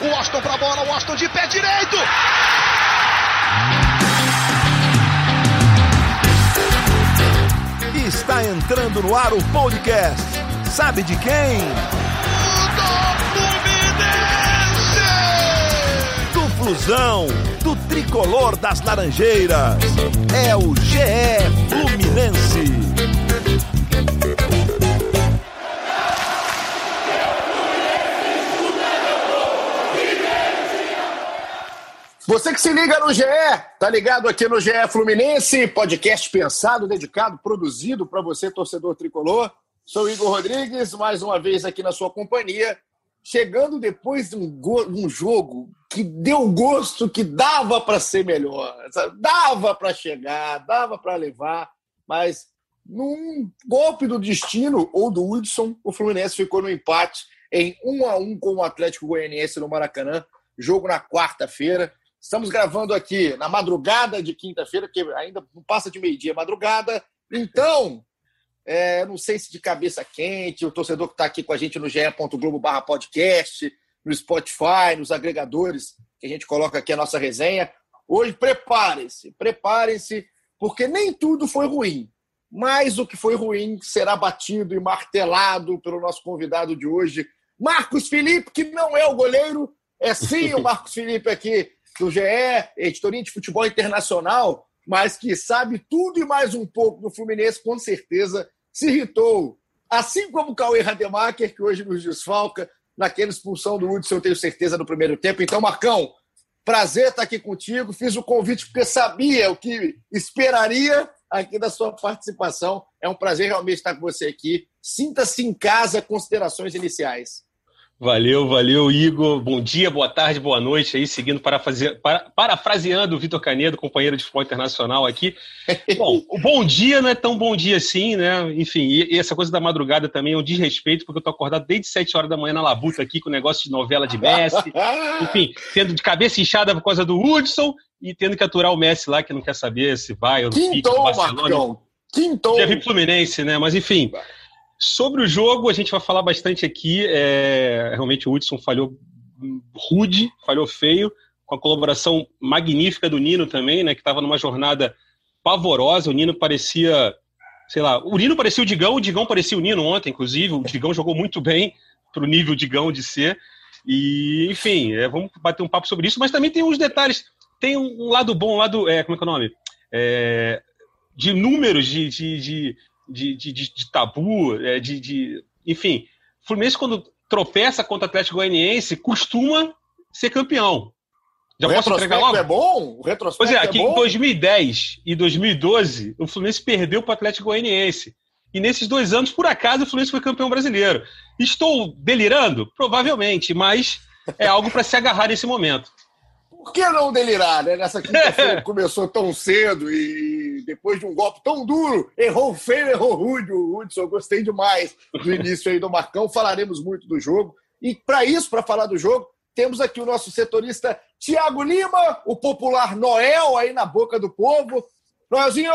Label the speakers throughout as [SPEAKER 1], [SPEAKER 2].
[SPEAKER 1] O Washington pra bola, o Washington de pé direito.
[SPEAKER 2] Está entrando no ar o podcast. Sabe de quem? Do Flusão, do tricolor das Laranjeiras. É o GE Fluminense.
[SPEAKER 3] Você que se liga no GE, tá ligado aqui no GE Fluminense, podcast pensado, dedicado, produzido para você, torcedor tricolor. Sou Igor Rodrigues, mais uma vez aqui na sua companhia, chegando depois de um, um jogo que deu gosto, que dava para ser melhor, dava para chegar, dava para levar, mas num golpe do destino ou do Hudson, o Fluminense ficou no empate em 1 a 1 com o Atlético Goianiense no Maracanã, jogo na quarta-feira. Estamos gravando aqui na madrugada de quinta-feira, que ainda não passa de meio-dia, madrugada. Então, é, não sei se de cabeça quente, o torcedor que está aqui com a gente no ge.globo barra podcast, no Spotify, nos agregadores que a gente coloca aqui a nossa resenha. Hoje, preparem-se, preparem-se, porque nem tudo foi ruim. Mas o que foi ruim será batido e martelado pelo nosso convidado de hoje, Marcos Felipe, que não é o goleiro, é sim o Marcos Felipe aqui do GE, editoria de futebol internacional, mas que sabe tudo e mais um pouco do Fluminense, com certeza se irritou. Assim como o Cauê Rademacher, que hoje nos desfalca, naquela expulsão do Hudson, eu tenho certeza, no primeiro tempo. Então, Marcão, prazer estar aqui contigo. Fiz o convite porque sabia o que esperaria aqui da sua participação. É um prazer realmente estar com você aqui. Sinta-se em casa, considerações iniciais.
[SPEAKER 4] Valeu, valeu, Igor. Bom dia, boa tarde, boa noite aí, seguindo parafrase... para... parafraseando o Vitor Canedo, companheiro de futebol internacional aqui. Bom, o bom dia não é tão bom dia assim, né? Enfim, e essa coisa da madrugada também é um desrespeito, porque eu tô acordado desde 7 horas da manhã na labuta aqui com o negócio de novela de Messi. Enfim, tendo de cabeça inchada por causa do Hudson e tendo que aturar o Messi lá, que não quer saber se vai ou não fica no Barcelona. Marcão. Quintou. Já vi Fluminense, né? Mas enfim. Sobre o jogo, a gente vai falar bastante aqui. É, realmente o Hudson falhou rude, falhou feio, com a colaboração magnífica do Nino também, né? Que estava numa jornada pavorosa. O Nino parecia, sei lá, o Nino parecia o Digão, o Digão parecia o Nino ontem, inclusive. O Digão jogou muito bem para o nível Digão de ser. E, enfim, é, vamos bater um papo sobre isso, mas também tem uns detalhes. Tem um lado bom, um lado. É, como é que é o nome? É, de números, de, de, de de, de, de, de tabu, é, de, de, enfim. O Fluminense, quando tropeça contra o Atlético Goianiense, costuma ser campeão.
[SPEAKER 3] Já o posso entregar logo? é bom? O retrospecto
[SPEAKER 4] pois é, aqui
[SPEAKER 3] é bom?
[SPEAKER 4] em 2010 e 2012, o Fluminense perdeu para o Atlético Goianiense. E nesses dois anos, por acaso, o Fluminense foi campeão brasileiro. Estou delirando? Provavelmente, mas é algo para se agarrar nesse momento.
[SPEAKER 3] Por que não delirar, né? Nessa quinta-feira começou tão cedo e depois de um golpe tão duro, errou feio, errou rude o Hudson. Gostei demais do início aí do Marcão. Falaremos muito do jogo. E para isso, para falar do jogo, temos aqui o nosso setorista Tiago Lima, o popular Noel aí na boca do povo. Noelzinho,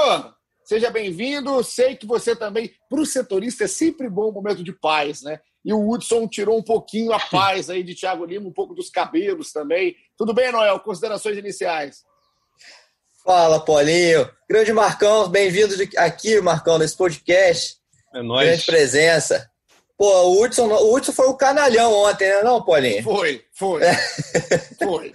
[SPEAKER 3] seja bem-vindo. Sei que você também, para o setorista, é sempre bom um momento de paz, né? E o Hudson tirou um pouquinho a paz aí de Thiago Lima, um pouco dos cabelos também. Tudo bem, Noel? Considerações iniciais.
[SPEAKER 5] Fala, Paulinho. Grande Marcão, bem-vindo aqui, Marcão, nesse podcast.
[SPEAKER 4] É nóis.
[SPEAKER 5] Grande presença. Pô, o Hudson, o Hudson foi o canalhão ontem, né, não, Paulinho?
[SPEAKER 3] Foi, foi. É. Foi.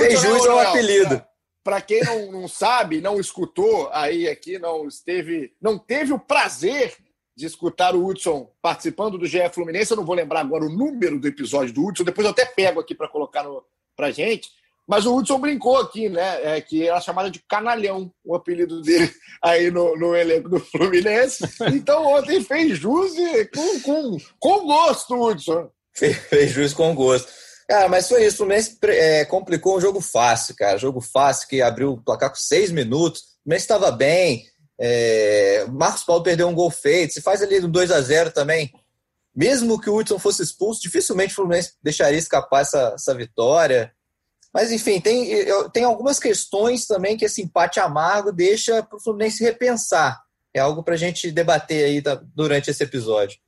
[SPEAKER 5] Fez jus ao apelido.
[SPEAKER 3] Para quem não, não sabe, não escutou aí aqui, não esteve, não teve o prazer de escutar o Hudson participando do GE Fluminense. Eu não vou lembrar agora o número do episódio do Hudson, depois eu até pego aqui para colocar para gente. Mas o Hudson brincou aqui, né? É, que era chamada de canalhão, o apelido dele aí no, no elenco do Fluminense. Então ontem fez jus com, com, com gosto, Hudson.
[SPEAKER 5] Fez, jus com gosto. Cara, mas foi isso. O Fluminense é, complicou um jogo fácil, cara. Jogo fácil que abriu o placar com seis minutos. O Fluminense estava bem, é, Marcos Paulo perdeu um gol feito, se faz ali no 2 a 0 também. Mesmo que o Hudson fosse expulso, dificilmente o Fluminense deixaria escapar essa, essa vitória. Mas, enfim, tem, tem algumas questões também que esse empate amargo deixa para o Fluminense repensar. É algo para a gente debater aí durante esse episódio.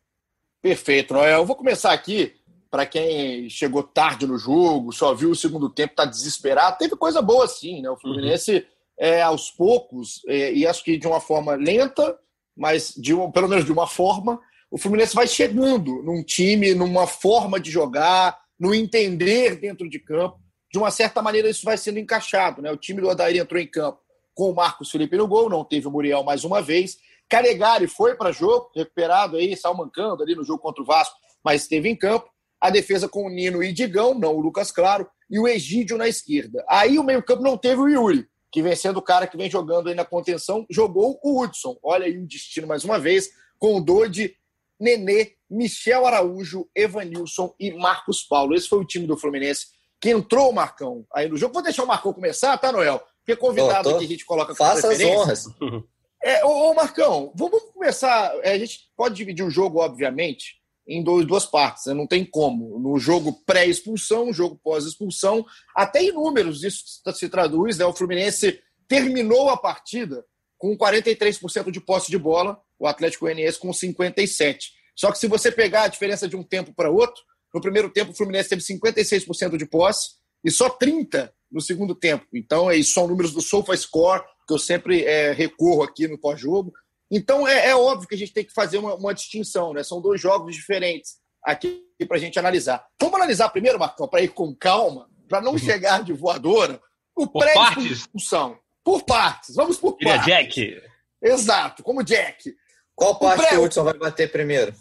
[SPEAKER 3] Perfeito, Noel. Eu vou começar aqui para quem chegou tarde no jogo, só viu o segundo tempo, está desesperado. Teve coisa boa sim, né? O Fluminense, uhum. é, aos poucos, é, e acho que de uma forma lenta, mas de uma, pelo menos de uma forma, o Fluminense vai chegando num time, numa forma de jogar, no entender dentro de campo. De uma certa maneira, isso vai sendo encaixado. Né? O time do Adair entrou em campo com o Marcos Felipe no gol, não teve o Muriel mais uma vez. Calegari foi para jogo, recuperado aí, salmancando ali no jogo contra o Vasco, mas esteve em campo. A defesa com o Nino e Digão, não o Lucas Claro, e o Egídio na esquerda. Aí o meio-campo não teve o Yuri, que vem sendo o cara que vem jogando aí na contenção, jogou o Hudson. Olha aí o destino mais uma vez, com o Dodi, Nenê, Michel Araújo, Evanilson e Marcos Paulo. Esse foi o time do Fluminense que entrou o Marcão aí no jogo. Vou deixar o Marcão começar, tá, Noel? Porque convidado tô. que a gente coloca
[SPEAKER 5] com Faça as honras.
[SPEAKER 3] É, ô, ô, Marcão, vamos começar. É, a gente pode dividir o jogo, obviamente, em dois, duas partes, né? não tem como. No jogo pré-expulsão, jogo pós-expulsão, até em números isso se traduz. Né? O Fluminense terminou a partida com 43% de posse de bola, o Atlético Goianiense com 57%. Só que se você pegar a diferença de um tempo para outro, no primeiro tempo o Fluminense teve 56% de posse e só 30% no segundo tempo. Então, esses são números do SofaScore, que eu sempre é, recorro aqui no pós-jogo. Então, é, é, óbvio que a gente tem que fazer uma, uma distinção, né? São dois jogos diferentes aqui para a gente analisar. Vamos analisar primeiro, Marcão, para ir com calma, para não uhum. chegar de voadora, o pré-expulsão. Por partes. Vamos por
[SPEAKER 4] Ele partes. É Jack.
[SPEAKER 3] Exato, como Jack.
[SPEAKER 5] Qual parte pré... que o Hudson vai bater primeiro?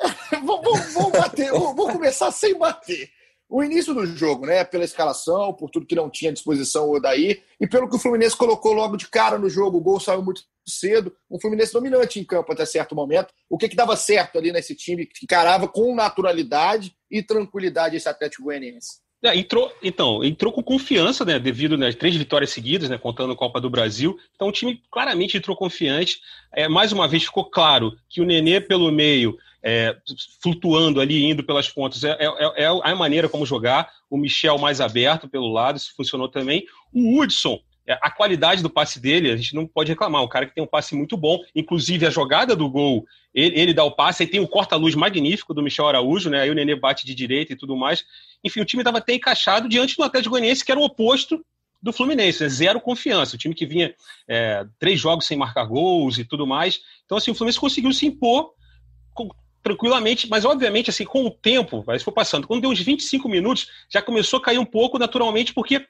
[SPEAKER 3] vamos, vamos bater, vamos começar sem bater o início do jogo, né? Pela escalação, por tudo que não tinha à disposição o Odaí, e pelo que o Fluminense colocou logo de cara no jogo, o gol saiu muito cedo, um Fluminense dominante em campo até certo momento. O que, que dava certo ali nesse time que encarava com naturalidade e tranquilidade esse Atlético Goianiense?
[SPEAKER 4] É, entrou, então, entrou com confiança, né, devido às né, três vitórias seguidas, né, contando a Copa do Brasil. Então o time claramente entrou confiante. É, mais uma vez ficou claro que o Nenê pelo meio é, flutuando ali, indo pelas pontas. É, é, é, é, a maneira como jogar. O Michel mais aberto pelo lado, isso funcionou também. O Hudson, é, a qualidade do passe dele, a gente não pode reclamar. Um cara que tem um passe muito bom. Inclusive, a jogada do gol, ele, ele dá o passe. Aí tem o corta-luz magnífico do Michel Araújo, né? Aí o Nenê bate de direita e tudo mais. Enfim, o time estava até encaixado diante do Atlético Goianiense, que era o oposto do Fluminense, né? zero confiança. O time que vinha é, três jogos sem marcar gols e tudo mais. Então, assim, o Fluminense conseguiu se impor tranquilamente, mas obviamente, assim, com o tempo, vai for passando, quando deu uns 25 minutos, já começou a cair um pouco naturalmente, porque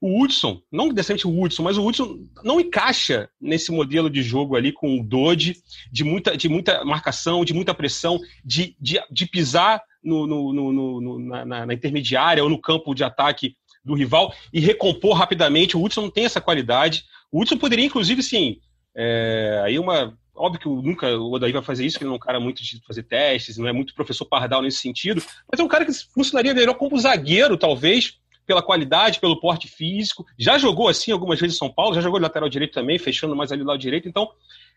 [SPEAKER 4] o Hudson, não necessariamente o Hudson, mas o Hudson não encaixa nesse modelo de jogo ali com o Dodge, de muita, de muita marcação, de muita pressão, de, de, de pisar no, no, no, no na, na, intermediária ou no campo de ataque do rival e recompor rapidamente. O Hudson não tem essa qualidade. O Hudson poderia, inclusive, sim, é, aí uma Óbvio que nunca o Odaí vai fazer isso, que ele não é um cara muito de fazer testes, não é muito professor pardal nesse sentido, mas é um cara que funcionaria melhor como zagueiro, talvez, pela qualidade, pelo porte físico. Já jogou assim algumas vezes em São Paulo, já jogou lateral direito também, fechando mais ali lado direito. Então,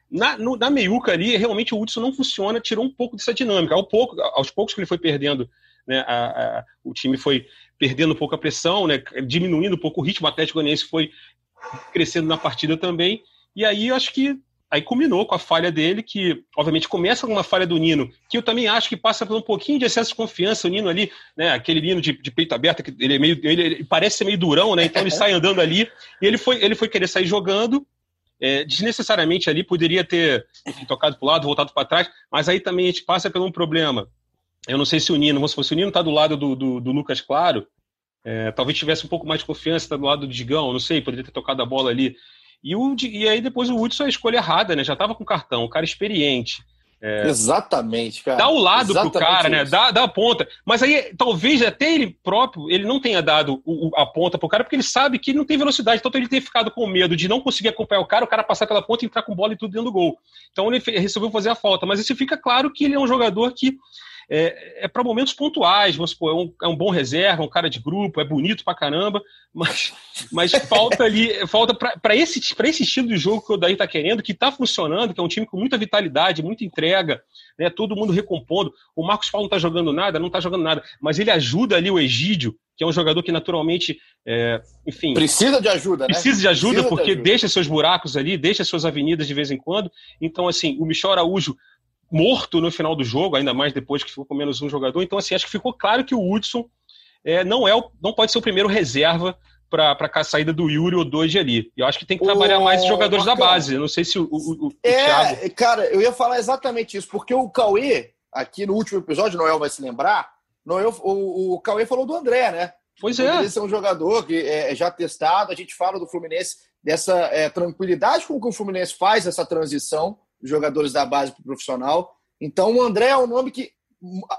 [SPEAKER 4] na, no, na meiuca ali, realmente o Hudson não funciona, tirou um pouco dessa dinâmica. Ao pouco, aos poucos que ele foi perdendo, né, a, a, o time foi perdendo um pouco a pressão, né, diminuindo um pouco o ritmo, o Atlético Goianiense foi crescendo na partida também. E aí eu acho que aí culminou com a falha dele, que obviamente começa com uma falha do Nino, que eu também acho que passa por um pouquinho de excesso de confiança, o Nino ali, né, aquele Nino de, de peito aberto, que ele, é meio, ele, ele, parece ser meio durão, né, então ele sai andando ali, e ele foi, ele foi querer sair jogando, é, desnecessariamente ali, poderia ter enfim, tocado para o lado, voltado para trás, mas aí também a gente passa por um problema, eu não sei se o Nino, se fosse o Nino está do lado do, do, do Lucas Claro, é, talvez tivesse um pouco mais de confiança, tá do lado do Digão, não sei, poderia ter tocado a bola ali, e, o, e aí depois o Hudson é a escolha errada, né? Já tava com cartão, um cara experiente.
[SPEAKER 3] É, Exatamente, cara.
[SPEAKER 4] Dá o lado Exatamente pro cara, né? isso. né? Dá, dá a ponta. Mas aí, talvez até ele próprio, ele não tenha dado o, a ponta pro cara, porque ele sabe que ele não tem velocidade. Então ele tem ficado com medo de não conseguir acompanhar o cara, o cara passar pela ponta e entrar com bola e tudo dentro do gol. Então ele resolveu fazer a falta. Mas isso fica claro que ele é um jogador que é, é para momentos pontuais, vamos supor, é um, é um, bom reserva, um cara de grupo, é bonito pra caramba, mas, mas falta ali, falta para esse, esse estilo de jogo que o Daí tá querendo, que tá funcionando, que é um time com muita vitalidade, muita entrega, né, todo mundo recompondo. O Marcos Paulo não tá jogando nada, não tá jogando nada, mas ele ajuda ali o Egídio, que é um jogador que naturalmente, é, enfim.
[SPEAKER 3] Precisa de ajuda,
[SPEAKER 4] né? Precisa de ajuda, precisa porque de ajuda. deixa seus buracos ali, deixa suas avenidas de vez em quando. Então, assim, o Michel Araújo morto no final do jogo, ainda mais depois que ficou com menos um jogador. Então, assim, acho que ficou claro que o Hudson é, não, é o, não pode ser o primeiro reserva para a saída do Yuri ou dois ali. Eu acho que tem que trabalhar mais os jogadores da base. Eu não sei se o, o, o,
[SPEAKER 3] é, Thiago... cara, eu ia falar exatamente isso, porque o Cauê, aqui no último episódio, Noel vai se lembrar, Noel, o, o Cauê falou do André, né?
[SPEAKER 4] Pois é.
[SPEAKER 3] Ele é um jogador que é já testado. A gente fala do Fluminense dessa é, tranquilidade com que o Fluminense faz essa transição jogadores da base para o profissional. Então, o André é um nome que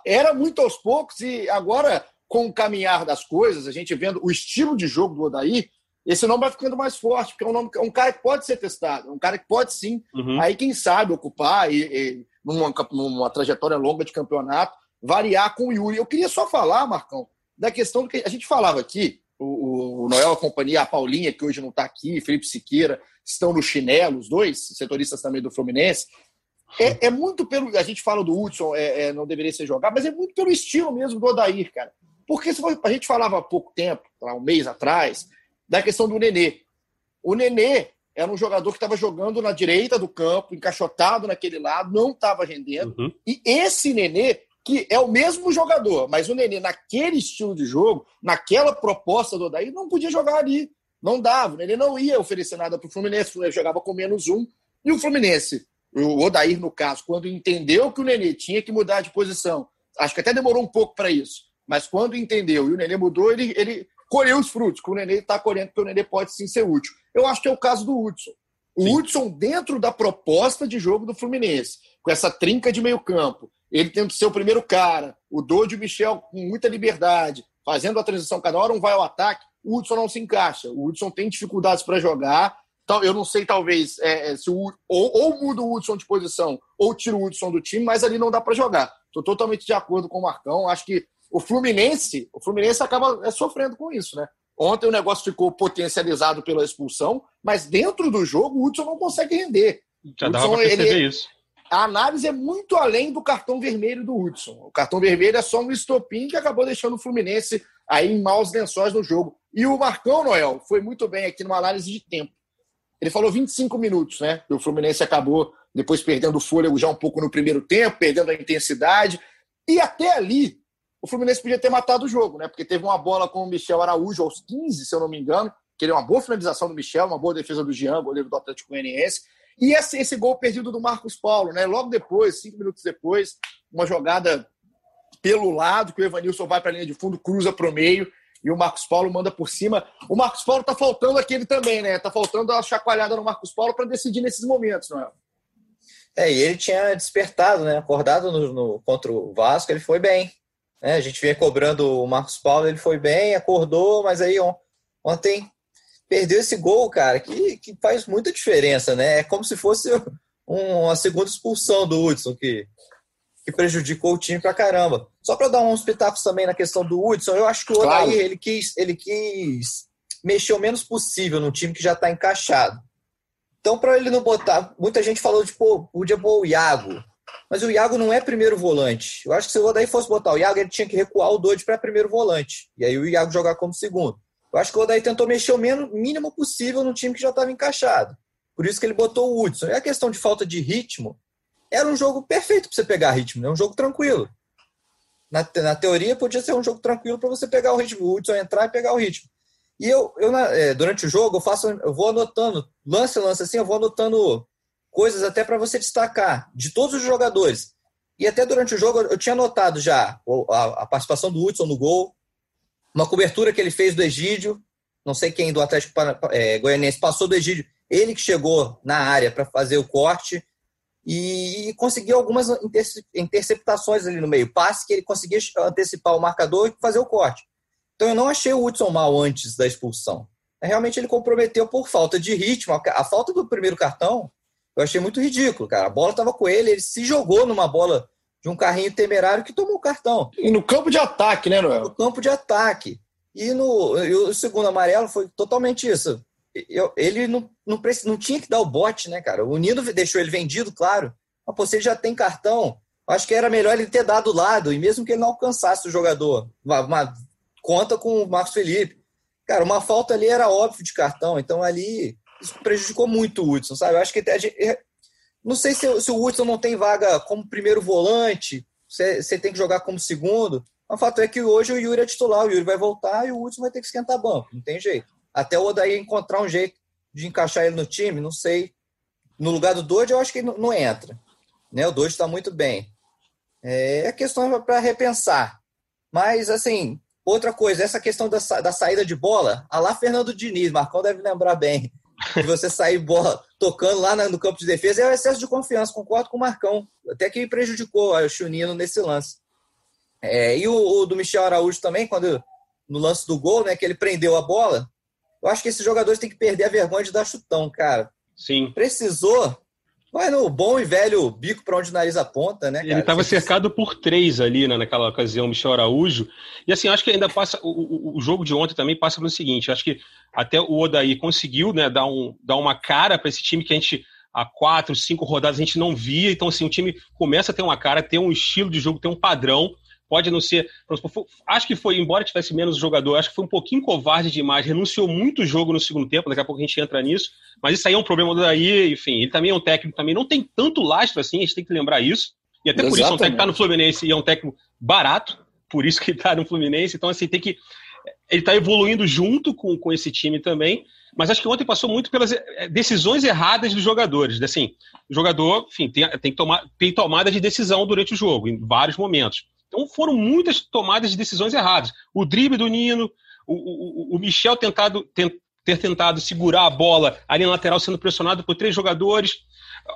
[SPEAKER 3] era muito aos poucos e agora com o caminhar das coisas, a gente vendo o estilo de jogo do Odaí, esse nome vai ficando mais forte, porque é um, nome, é um cara que pode ser testado, é um cara que pode sim, uhum. aí quem sabe ocupar e, e numa, numa, trajetória longa de campeonato, variar com o Yuri. Eu queria só falar, Marcão, da questão que a gente falava aqui, o, o Noel, a companhia, a Paulinha, que hoje não está aqui, Felipe Siqueira, estão no chinelo, os dois, setoristas também do Fluminense. É, é muito pelo. A gente fala do Hudson, é, é, não deveria ser jogado, mas é muito pelo estilo mesmo do Odair, cara. Porque se a gente falava há pouco tempo, um mês atrás, da questão do Nenê. O Nenê era um jogador que estava jogando na direita do campo, encaixotado naquele lado, não estava rendendo. Uhum. E esse Nenê, que é o mesmo jogador, mas o Nenê, naquele estilo de jogo, naquela proposta do Odair, não podia jogar ali. Não dava. O Nenê não ia oferecer nada para o Fluminense. O Fluminense jogava com menos um. E o Fluminense, o Odair, no caso, quando entendeu que o Nenê tinha que mudar de posição, acho que até demorou um pouco para isso mas quando entendeu e o Nenê mudou, ele, ele colheu os frutos, que o Nenê está colhendo, porque o Nenê pode sim ser útil. Eu acho que é o caso do Hudson. O sim. Hudson, dentro da proposta de jogo do Fluminense, com essa trinca de meio campo, ele tendo ser o primeiro cara, o Doide e o Michel com muita liberdade, fazendo a transição, cada hora um vai ao ataque, o Hudson não se encaixa. O Hudson tem dificuldades para jogar. Então, eu não sei, talvez, é, é, se o, ou, ou muda o Hudson de posição, ou tira o Hudson do time, mas ali não dá para jogar. Estou totalmente de acordo com o Marcão. Acho que o Fluminense, o Fluminense acaba é, sofrendo com isso, né? Ontem o negócio ficou potencializado pela expulsão, mas dentro do jogo o Hudson não consegue render.
[SPEAKER 4] Já Hudson, dava pra perceber ele, isso.
[SPEAKER 3] A análise é muito além do cartão vermelho do Hudson. O cartão vermelho é só um estopim que acabou deixando o Fluminense aí em maus lençóis no jogo. E o Marcão Noel foi muito bem aqui numa análise de tempo. Ele falou 25 minutos, né? E o Fluminense acabou depois perdendo o fôlego já um pouco no primeiro tempo, perdendo a intensidade. E até ali, o Fluminense podia ter matado o jogo, né? Porque teve uma bola com o Michel Araújo aos 15, se eu não me engano, que ele é uma boa finalização do Michel, uma boa defesa do Jean, goleiro do Atlético Goianiense. E esse, esse gol perdido do Marcos Paulo, né? Logo depois, cinco minutos depois, uma jogada pelo lado, que o Evanilson vai para a linha de fundo, cruza para o meio e o Marcos Paulo manda por cima. O Marcos Paulo tá faltando aquele também, né? Tá faltando a chacoalhada no Marcos Paulo para decidir nesses momentos, não é?
[SPEAKER 5] É, e ele tinha despertado, né? Acordado no, no, contra o Vasco, ele foi bem. Né? A gente vinha cobrando o Marcos Paulo, ele foi bem, acordou, mas aí ontem perdeu esse gol, cara, que, que faz muita diferença, né? É como se fosse um, uma segunda expulsão do Hudson, que, que prejudicou o time pra caramba. Só para dar uns pitacos também na questão do Hudson, eu acho que o Odair, claro. ele, quis, ele quis mexer o menos possível num time que já está encaixado. Então, para ele não botar. Muita gente falou de, pô, podia pôr o Iago. Mas o Iago não é primeiro volante. Eu acho que se o Odaí fosse botar o Iago, ele tinha que recuar o Dodge para primeiro volante. E aí o Iago jogar como segundo. Eu acho que o Odaí tentou mexer o mínimo possível no time que já estava encaixado. Por isso que ele botou o Hudson. E a questão de falta de ritmo, era um jogo perfeito para você pegar ritmo, é né? um jogo tranquilo. Na, na teoria, podia ser um jogo tranquilo para você pegar o ritmo, o Hudson entrar e pegar o ritmo. E eu, eu é, durante o jogo, eu faço, eu vou anotando, lance, lance assim, eu vou anotando coisas até para você destacar de todos os jogadores. E até durante o jogo eu tinha notado já a, a participação do Hudson no gol, uma cobertura que ele fez do Egídio, não sei quem do Atlético é, Goianiense passou do Egídio, ele que chegou na área para fazer o corte e, e conseguiu algumas interceptações ali no meio, passe que ele conseguia antecipar o marcador e fazer o corte. Então eu não achei o Hudson mal antes da expulsão. Realmente ele comprometeu por falta de ritmo, a, falta do primeiro cartão eu achei muito ridículo, cara. A bola estava com ele, ele se jogou numa bola de um carrinho temerário que tomou o cartão.
[SPEAKER 3] E no campo de ataque, né, Noel?
[SPEAKER 5] No campo de ataque. E, no, e o segundo amarelo foi totalmente isso. Eu, ele não, não, não tinha que dar o bote, né, cara? O Nino deixou ele vendido, claro. Mas pô, ele já tem cartão, acho que era melhor ele ter dado o lado, e mesmo que ele não alcançasse o jogador. Uma, uma, conta com o Marcos Felipe. Cara, uma falta ali era óbvio de cartão, então ali isso prejudicou muito o Hudson, sabe? Eu acho que gente, Não sei se, se o Hudson não tem vaga como primeiro volante, você tem que jogar como segundo. O fato é que hoje o Yuri é titular, o Yuri vai voltar e o Hudson vai ter que esquentar banco, não tem jeito. Até o Odaí encontrar um jeito de encaixar ele no time, não sei. No lugar do Doide, eu acho que ele não entra. Né? O Doide está muito bem. É, é questão para repensar. Mas, assim, outra coisa, essa questão da, da saída de bola, a lá Fernando Diniz, Marcão deve lembrar bem, de você sair bola tocando lá no campo de defesa, é o excesso de confiança, concordo com o Marcão. Até que prejudicou o Chunino nesse lance. É, e o, o, do Michel Araújo também, quando no lance do gol, né, que ele prendeu a bola, eu acho que esses jogadores têm que perder a vergonha de dar chutão, cara.
[SPEAKER 4] Sim.
[SPEAKER 5] Precisou, Vai no bom e velho bico para onde o nariz aponta, né? Cara?
[SPEAKER 4] Ele estava cercado por três ali né, naquela ocasião, Michel Araújo. E assim, acho que ainda passa. O, o, jogo de ontem também passa pelo seguinte: acho que até o Odaí conseguiu né, dar, um, dar uma cara para esse time que a gente há quatro, cinco rodadas a gente não via. Então, assim, o time começa a ter uma cara, ter um estilo de jogo, ter um padrão. Pode não ser. Acho que foi, embora tivesse menos jogador, acho que foi um pouquinho covarde demais. Renunciou muito o jogo no segundo tempo. Daqui a pouco a gente entra nisso. Mas isso aí é um problema daí. Enfim, ele também é um técnico, também não tem tanto lastro assim. A gente tem que lembrar isso. E até Exatamente. por isso é um técnico que está no Fluminense e é um técnico barato. Por isso que ele está no Fluminense. Então, assim, tem que. Ele está evoluindo junto com, com esse time também. Mas acho que ontem passou muito pelas eh, decisões erradas dos jogadores. Assim, o jogador, enfim, tem, tem, que tomar, tem tomada de decisão durante o jogo, em vários momentos. Então foram muitas tomadas de decisões erradas. O drible do Nino, o, o, o Michel tentado, ter tentado segurar a bola ali na lateral sendo pressionado por três jogadores.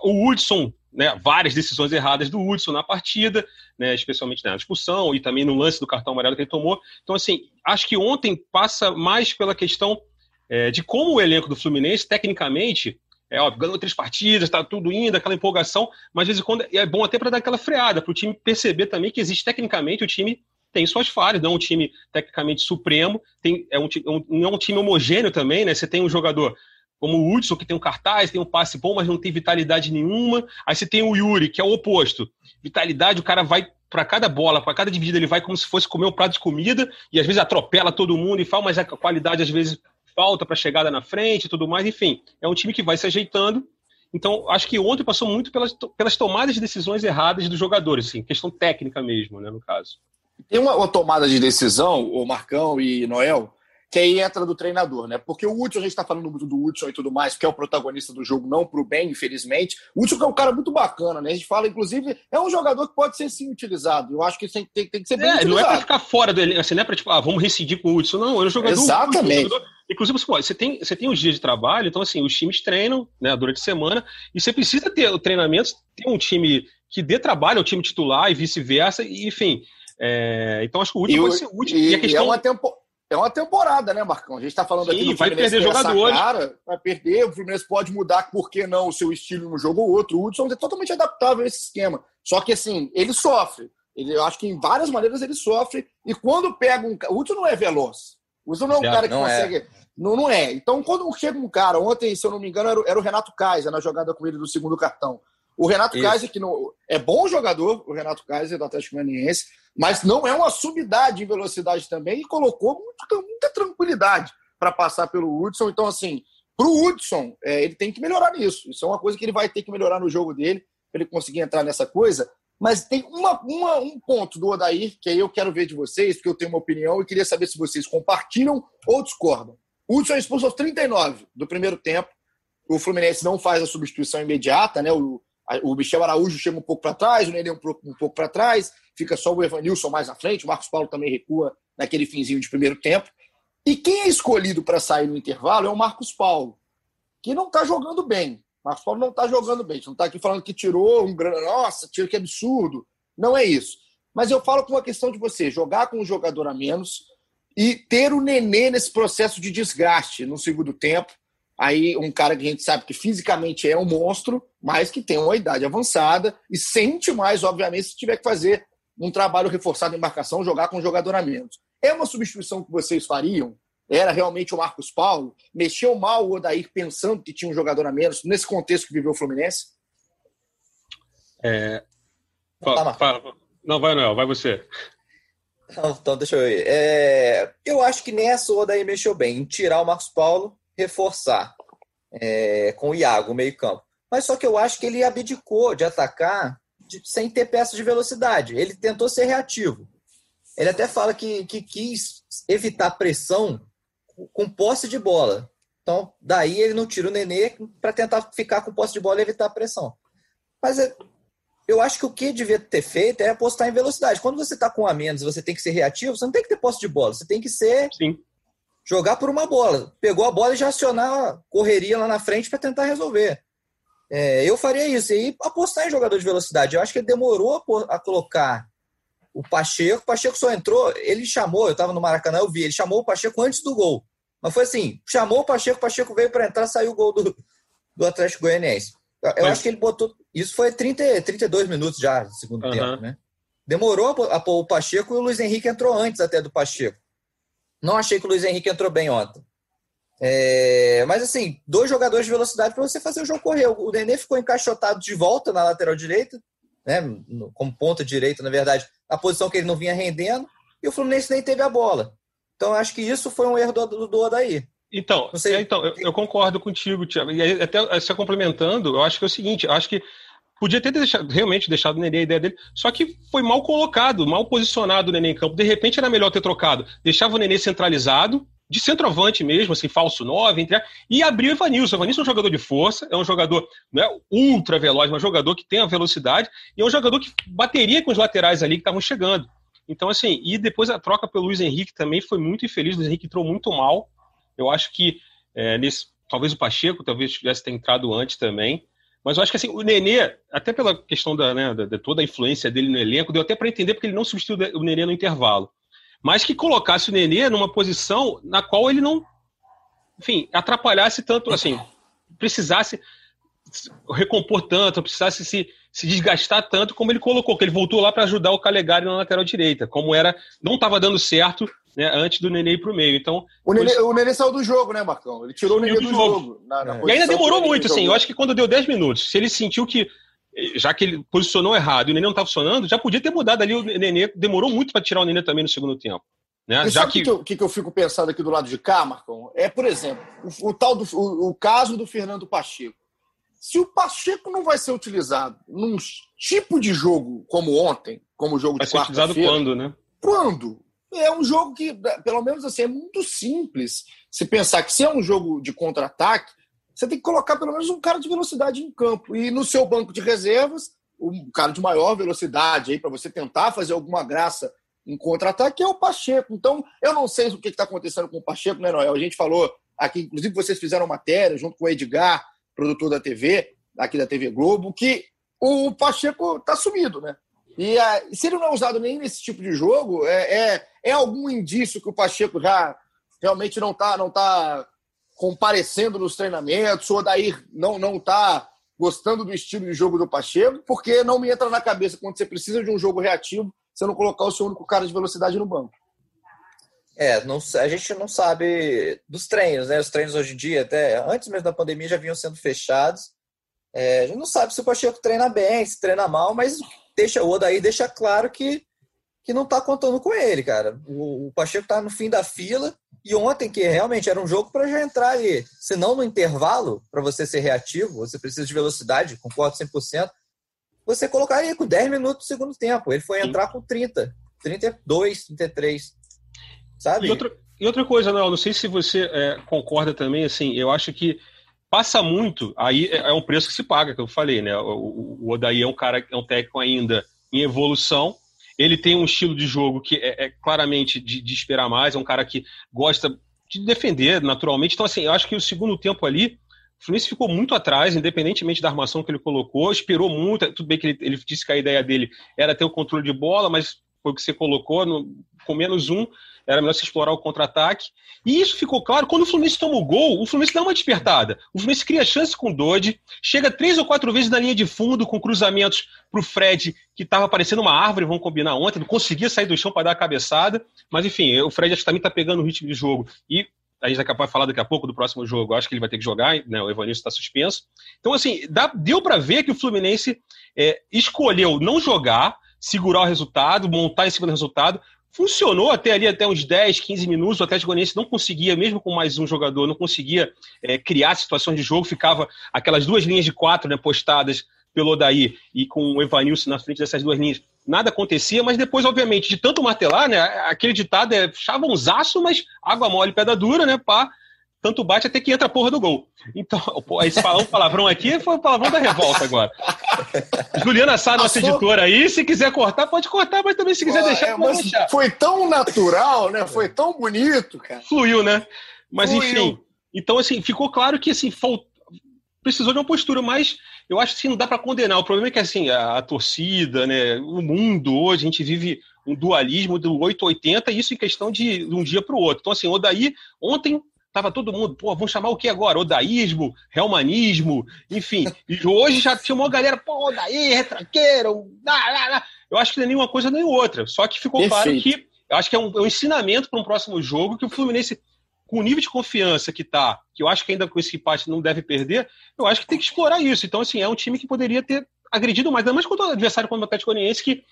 [SPEAKER 4] O Hudson, né, várias decisões erradas do Hudson na partida, né, especialmente na expulsão e também no lance do cartão amarelo que ele tomou. Então, assim, acho que ontem passa mais pela questão é, de como o elenco do Fluminense, tecnicamente, é óbvio, ganhou três partidas, tá tudo indo, aquela empolgação, mas de vez em quando é bom até para dar aquela freada, para o time perceber também que existe tecnicamente o time tem suas falhas, não é um time tecnicamente supremo, tem, é um, um, não é um time homogêneo também, né? Você tem um jogador como o Hudson, que tem um cartaz, tem um passe bom, mas não tem vitalidade nenhuma. Aí você tem o Yuri, que é o oposto. Vitalidade, o cara vai para cada bola, para cada dividida, ele vai como se fosse comer um prato de comida, e às vezes atropela todo mundo e fala, mas a qualidade às vezes falta para chegada na frente e tudo mais, enfim. É um time que vai se ajeitando. Então, acho que ontem passou muito pelas, pelas tomadas de decisões erradas dos jogadores, assim, questão técnica mesmo, né, no caso.
[SPEAKER 3] Tem uma, uma tomada de decisão, o Marcão e Noel, que aí entra do treinador, né? Porque o Hudson, a gente está falando muito do Hudson e tudo mais, que é o protagonista do jogo, não para o bem, infelizmente. O Hudson é um cara muito bacana, né? A gente fala, inclusive, é um jogador que pode ser sim utilizado. Eu acho que tem, tem, tem que ser bem é, utilizado.
[SPEAKER 4] Não é para ficar fora dele, assim, não é para tipo, ah, vamos rescindir com o Hudson. Não, é um jogador.
[SPEAKER 3] Exatamente. Um
[SPEAKER 4] jogador, Inclusive, você tem, você tem os dias de trabalho, então, assim, os times treinam né, durante a semana, e você precisa ter o treinamento, ter um time que dê trabalho ao time titular e vice-versa, e, enfim. É, então, acho que o último ser útil.
[SPEAKER 3] E, e a questão... é, uma tempo, é uma temporada, né, Marcão? A gente está falando Sim, aqui do
[SPEAKER 4] vai perder jogadores.
[SPEAKER 3] Cara, vai perder, o Fluminense pode mudar, por que não, o seu estilo no jogo ou outro. O Hudson é totalmente adaptável a esse esquema. Só que, assim, ele sofre. Ele, eu acho que em várias maneiras ele sofre. E quando pega um. O Hudson não é veloz. O Hudson não é um cara que não é. consegue. É. Não, não é. Então, quando chega um cara, ontem, se eu não me engano, era, era o Renato Kaiser na jogada com ele do segundo cartão. O Renato Isso. Kaiser, que não, é bom jogador, o Renato Kaiser do Atlético Goianiense, mas não é uma subidade em velocidade também e colocou muita, muita tranquilidade para passar pelo Hudson. Então, assim, para o Hudson, é, ele tem que melhorar nisso. Isso é uma coisa que ele vai ter que melhorar no jogo dele, para ele conseguir entrar nessa coisa. Mas tem uma, uma, um ponto do Odair que aí eu quero ver de vocês, porque eu tenho uma opinião e queria saber se vocês compartilham ou discordam. Hudson é expulso aos 39 do primeiro tempo. O Fluminense não faz a substituição imediata, né? O, o Michel Araújo chega um pouco para trás, o Nenê um pouco, um pouco para trás, fica só o Evanilson mais na frente, o Marcos Paulo também recua naquele finzinho de primeiro tempo. E quem é escolhido para sair no intervalo é o Marcos Paulo, que não está jogando bem. Marcos Paulo não está jogando bem. A gente não está aqui falando que tirou um grande. Nossa, tiro que absurdo. Não é isso. Mas eu falo com uma questão de você jogar com um jogador a menos e ter o Nenê nesse processo de desgaste no segundo tempo Aí um cara que a gente sabe que fisicamente é um monstro, mas que tem uma idade avançada e sente mais, obviamente, se tiver que fazer um trabalho reforçado em marcação, jogar com um jogador a menos. É uma substituição que vocês fariam? Era realmente o Marcos Paulo? Mexeu mal o Odair pensando que tinha um jogador a menos nesse contexto que viveu o Fluminense?
[SPEAKER 4] É... Fala, fala. Não, vai, Noel, vai você.
[SPEAKER 5] então, deixa eu ver. É... Eu acho que nessa o Odair mexeu bem, em tirar o Marcos Paulo reforçar é, com o Iago, meio campo. Mas só que eu acho que ele abdicou de atacar de, sem ter peça de velocidade. Ele tentou ser reativo. Ele até fala que, que quis evitar pressão com posse de bola. Então, daí ele não tira o Nenê para tentar ficar com posse de bola e evitar a pressão. Mas é, eu acho que o que devia ter feito é apostar em velocidade. Quando você está com a menos você tem que ser reativo, você não tem que ter posse de bola, você tem que ser.
[SPEAKER 4] Sim.
[SPEAKER 5] Jogar por uma bola. Pegou a bola e já acionar correria lá na frente para tentar resolver. É, eu faria isso. E apostar em jogador de velocidade. Eu acho que ele demorou a, a colocar o Pacheco. O Pacheco só entrou, ele chamou, eu estava no Maracanã, eu vi, ele chamou o Pacheco antes do gol. Mas foi assim: chamou o Pacheco, o Pacheco veio para entrar, saiu o gol do, do Atlético Goianiense. Eu acho que ele botou. Isso foi 30, 32 minutos já, segundo uhum. tempo, né? Demorou a pôr o Pacheco e o Luiz Henrique entrou antes até do Pacheco. Não achei que o Luiz Henrique entrou bem ontem. É, mas assim, dois jogadores de velocidade para você fazer o jogo correr. O Nenê ficou encaixotado de volta na lateral direita, né, como ponta direita, na verdade, na posição que ele não vinha rendendo, e o Fluminense nem teve a bola. Então acho que isso foi um erro do, do, Odaí.
[SPEAKER 4] Então, é, então eu, eu, concordo contigo, Tiago. E até se complementando, eu acho que é o seguinte, eu acho que podia ter deixado, realmente deixado o Nenê a ideia dele, só que foi mal colocado, mal posicionado o Nenê em campo. De repente era melhor ter trocado. Deixava o Nenê centralizado, de centroavante mesmo, assim, falso 9, entre, e abriu o Evanilson. O Evanilson é um jogador de força, é um jogador não é ultra veloz, mas um jogador que tem a velocidade, e é um jogador que bateria com os laterais ali que estavam chegando. Então, assim, e depois a troca pelo Luiz Henrique também foi muito infeliz. O Luiz Henrique entrou muito mal. Eu acho que é, nesse, talvez o Pacheco talvez tivesse ter entrado antes também. Mas eu acho que assim, o Nenê, até pela questão da, né, da, de toda a influência dele no elenco, deu até para entender porque ele não substituiu o Nenê no intervalo. Mas que colocasse o Nenê numa posição na qual ele não, enfim, atrapalhasse tanto, assim, precisasse recompor tanto, precisasse se, se desgastar tanto como ele colocou, que ele voltou lá para ajudar o Calegari na lateral direita, como era, não estava dando certo né, antes do Nenê ir pro meio. Então,
[SPEAKER 3] o Nenê, isso... o Nenê saiu do jogo, né, Marcão? Ele tirou o Nenê do, do jogo. jogo
[SPEAKER 4] na, na é. E ainda demorou muito, assim. Eu acho que quando deu 10 minutos, se ele sentiu que, já que ele posicionou errado e o Nenê não estava funcionando, já podia ter mudado ali o Nenê. Demorou muito para tirar o Nenê também no segundo tempo. Né?
[SPEAKER 3] E já que... o que, que eu fico pensando aqui do lado de cá, Marcão? É, por exemplo, o, o tal do, o, o caso do Fernando Pacheco. Se o Pacheco não vai ser utilizado num tipo de jogo como ontem, como o jogo
[SPEAKER 4] vai
[SPEAKER 3] de
[SPEAKER 4] quarta-feira... Vai ser utilizado quando, né?
[SPEAKER 3] Quando? É um jogo que, pelo menos assim, é muito simples. Se pensar que se é um jogo de contra-ataque, você tem que colocar pelo menos um cara de velocidade em campo. E no seu banco de reservas, um cara de maior velocidade aí para você tentar fazer alguma graça em contra-ataque é o Pacheco. Então, eu não sei o que está acontecendo com o Pacheco, né, Noel? A gente falou aqui, inclusive vocês fizeram matéria junto com o Edgar, produtor da TV, aqui da TV Globo, que o Pacheco está sumido, né? E uh, se ele não é usado nem nesse tipo de jogo, é, é, é algum indício que o Pacheco já realmente não está não tá comparecendo nos treinamentos, ou daí não não está gostando do estilo de jogo do Pacheco, porque não me entra na cabeça quando você precisa de um jogo reativo, você não colocar o seu único cara de velocidade no banco.
[SPEAKER 5] É, não, a gente não sabe dos treinos, né? Os treinos hoje em dia, até antes mesmo da pandemia, já vinham sendo fechados. É, a gente não sabe se o Pacheco treina bem, se treina mal, mas deixa, o Odaí deixa claro que, que não está contando com ele, cara. O, o Pacheco está no fim da fila e ontem, que realmente era um jogo para já entrar ali. Se não no intervalo, para você ser reativo, você precisa de velocidade, concordo 100%, você colocaria com 10 minutos do segundo tempo. Ele foi entrar com 30, 32, 33. Sabe?
[SPEAKER 4] E outra, e outra coisa, Noel, não sei se você é, concorda também, assim, eu acho que passa muito, aí é, é um preço que se paga, que eu falei, né? O, o Odaí é um cara, é um técnico ainda em evolução. Ele tem um estilo de jogo que é, é claramente de, de, esperar mais, é um cara que gosta de defender naturalmente. Então, assim, eu acho que o segundo tempo ali, o Fluminense ficou muito atrás, independentemente da armação que ele colocou, esperou muito. Tudo bem que ele, ele disse que a ideia dele era ter o controle de bola, mas foi o que você colocou, no, com menos um era melhor se explorar o contra-ataque. E isso ficou claro quando o Fluminense toma o gol, o Fluminense dá uma despertada. O Fluminense cria chance com o chega três ou quatro vezes na linha de fundo com cruzamentos para o Fred, que estava parecendo uma árvore, vamos combinar ontem, não conseguia sair do chão para dar a cabeçada. Mas enfim, o Fred acho que também está pegando o ritmo de jogo. E a gente vai falar daqui a pouco do próximo jogo, acho que ele vai ter que jogar, né? o Evanilson está suspenso. Então, assim, dá, deu para ver que o Fluminense é, escolheu não jogar, segurar o resultado, montar em cima do resultado, funcionou até ali, até uns 10, 15 minutos. O Atlético Goianiense não conseguia, mesmo com mais um jogador, não conseguia é, criar situações de jogo. Ficava aquelas duas linhas de quatro né, postadas pelo Odaí e com o Evanilson na frente dessas duas linhas. Nada acontecia, mas depois, obviamente, de tanto martelar, né? Aquele ditado é chavãozaço, mas água mole, pedra dura, né? Pá, tanto bate até que entra a porra do gol. Então, esse um palavrão aqui foi o palavrão da revolta agora. Juliana Sá, nossa Passou... editora aí, se quiser cortar, pode cortar, mas também se quiser Pô, deixar, é, pode deixar.
[SPEAKER 3] Foi tão natural, né? Foi tão bonito, cara.
[SPEAKER 4] Fluiu, né? Mas Fluiu. enfim. Então, assim, ficou claro que assim, falt... precisou de uma postura, mas eu acho que assim, não dá para condenar. O problema é que assim, a, a torcida, né, o mundo hoje, a gente vive um dualismo do 880, e isso em questão de, de um dia para o outro. Então, assim, o daí, ontem Tava todo mundo, pô, vamos chamar o que agora? Odaísmo, realmanismo, enfim. E hoje já tinha uma galera, pô, Odaí, retranqueiro, eu acho que não é nenhuma coisa nem outra. Só que ficou Perfeito. claro que eu acho que é um, é um ensinamento para um próximo jogo que o Fluminense, com o nível de confiança que tá, que eu acho que ainda com esse empate não deve perder, eu acho que tem que explorar isso. Então, assim, é um time que poderia ter agredido mais, ainda mais contra o adversário como o Atlético Goianiense, que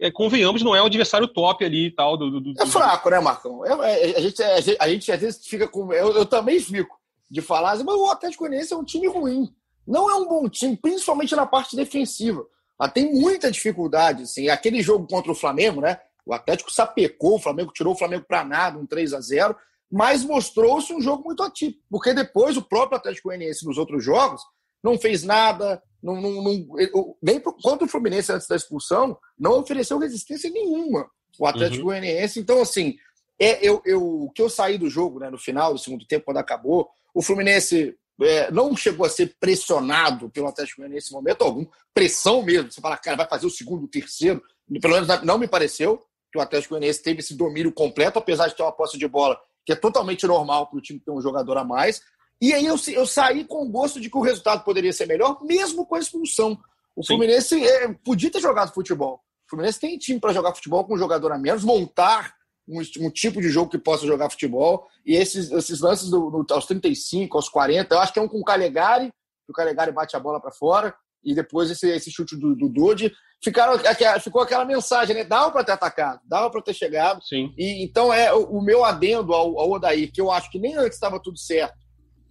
[SPEAKER 4] é, convenhamos, não é o adversário top ali e tal. Do, do,
[SPEAKER 3] é fraco, né, Marcão? É, é, a, gente, a, gente, a gente às vezes fica com. Eu, eu também fico de falar, mas o Atlético Goianiense é um time ruim. Não é um bom time, principalmente na parte defensiva. Ela tem muita dificuldade. Assim. Aquele jogo contra o Flamengo, né? O Atlético sapecou, o Flamengo tirou o Flamengo para nada, um 3 a 0 mas mostrou-se um jogo muito atípico. Porque depois o próprio Atlético Goianiense nos outros jogos não fez nada, não, não, não, nem contra o Fluminense antes da expulsão, não ofereceu resistência nenhuma o Atlético uhum. Goianiense. Então, assim, é, eu, eu, o que eu saí do jogo né, no final do segundo tempo, quando acabou, o Fluminense é, não chegou a ser pressionado pelo Atlético Goianiense em momento algum. Pressão mesmo. Você fala, cara, vai fazer o segundo, o terceiro. Pelo menos não me pareceu que o Atlético Goianiense teve esse domínio completo, apesar de ter uma posse de bola que é totalmente normal para o time ter um jogador a mais. E aí eu, eu saí com o gosto de que o resultado poderia ser melhor, mesmo com a expulsão. O Sim. Fluminense é, podia ter jogado futebol. O Fluminense tem time para jogar futebol com um jogador a menos, montar um, um, tipo de jogo que possa jogar futebol. E esses, esses lances do, do, aos 35, aos 40, eu acho que é um com o Calegari, que o Calegari bate a bola para fora, e depois esse, esse chute do, do Dodi. Ficaram, ficou aquela mensagem, né? Dava para ter atacado, dava para ter chegado.
[SPEAKER 4] Sim.
[SPEAKER 3] E, então é o, o meu adendo ao, ao Odair, que eu acho que nem antes estava tudo certo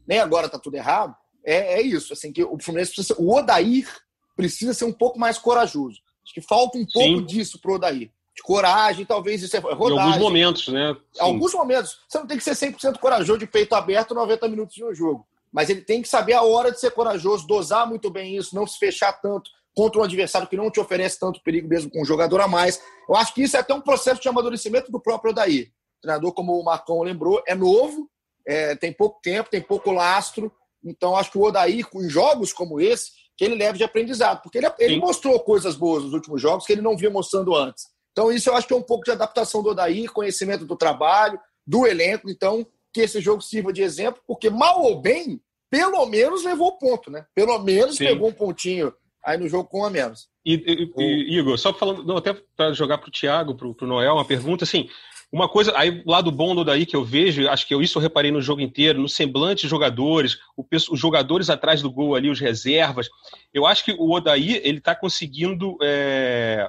[SPEAKER 3] nem agora está tudo errado, é, é, isso. Assim, que o Fluminense precisa ser, o Odair precisa ser um pouco mais corajoso. Acho que falta um pouco Sim. disso pro Odair. De coragem, talvez isso é rodagem. Em
[SPEAKER 4] alguns momentos, né?
[SPEAKER 3] Sim. Alguns momentos. Você não tem que ser 100% corajoso de peito aberto 90 minutos de um jogo. Mas ele tem que saber a hora de ser corajoso, dosar muito bem isso, não se fechar tanto contra um adversário que não te oferece tanto perigo mesmo com um jogador a mais. Eu acho que isso é até um processo de amadurecimento do próprio Odair. O treinador, como o Marcão lembrou, é novo, é, tem pouco tempo, tem pouco lastro. Então, acho que o Odair, com jogos como esse, que ele leve de aprendizado. Porque ele, ele mostrou coisas boas nos últimos jogos que ele não vinha mostrando antes. Então, isso eu acho que é um pouco de adaptação do Odair, conhecimento do trabalho, do elenco. Então, que esse jogo sirva de exemplo, porque mal ou bem, pelo menos levou ponto, né? Pelo menos Sim. pegou um pontinho aí no jogo com a menos.
[SPEAKER 4] E, e, e Igor, só falando, não, até para jogar para o Thiago, para o Noel, uma pergunta assim: uma coisa, aí o lado bom do daí que eu vejo, acho que eu, isso eu reparei no jogo inteiro, no semblante dos jogadores, o, os jogadores atrás do gol ali, os reservas. Eu acho que o Odaí, ele tá conseguindo. É,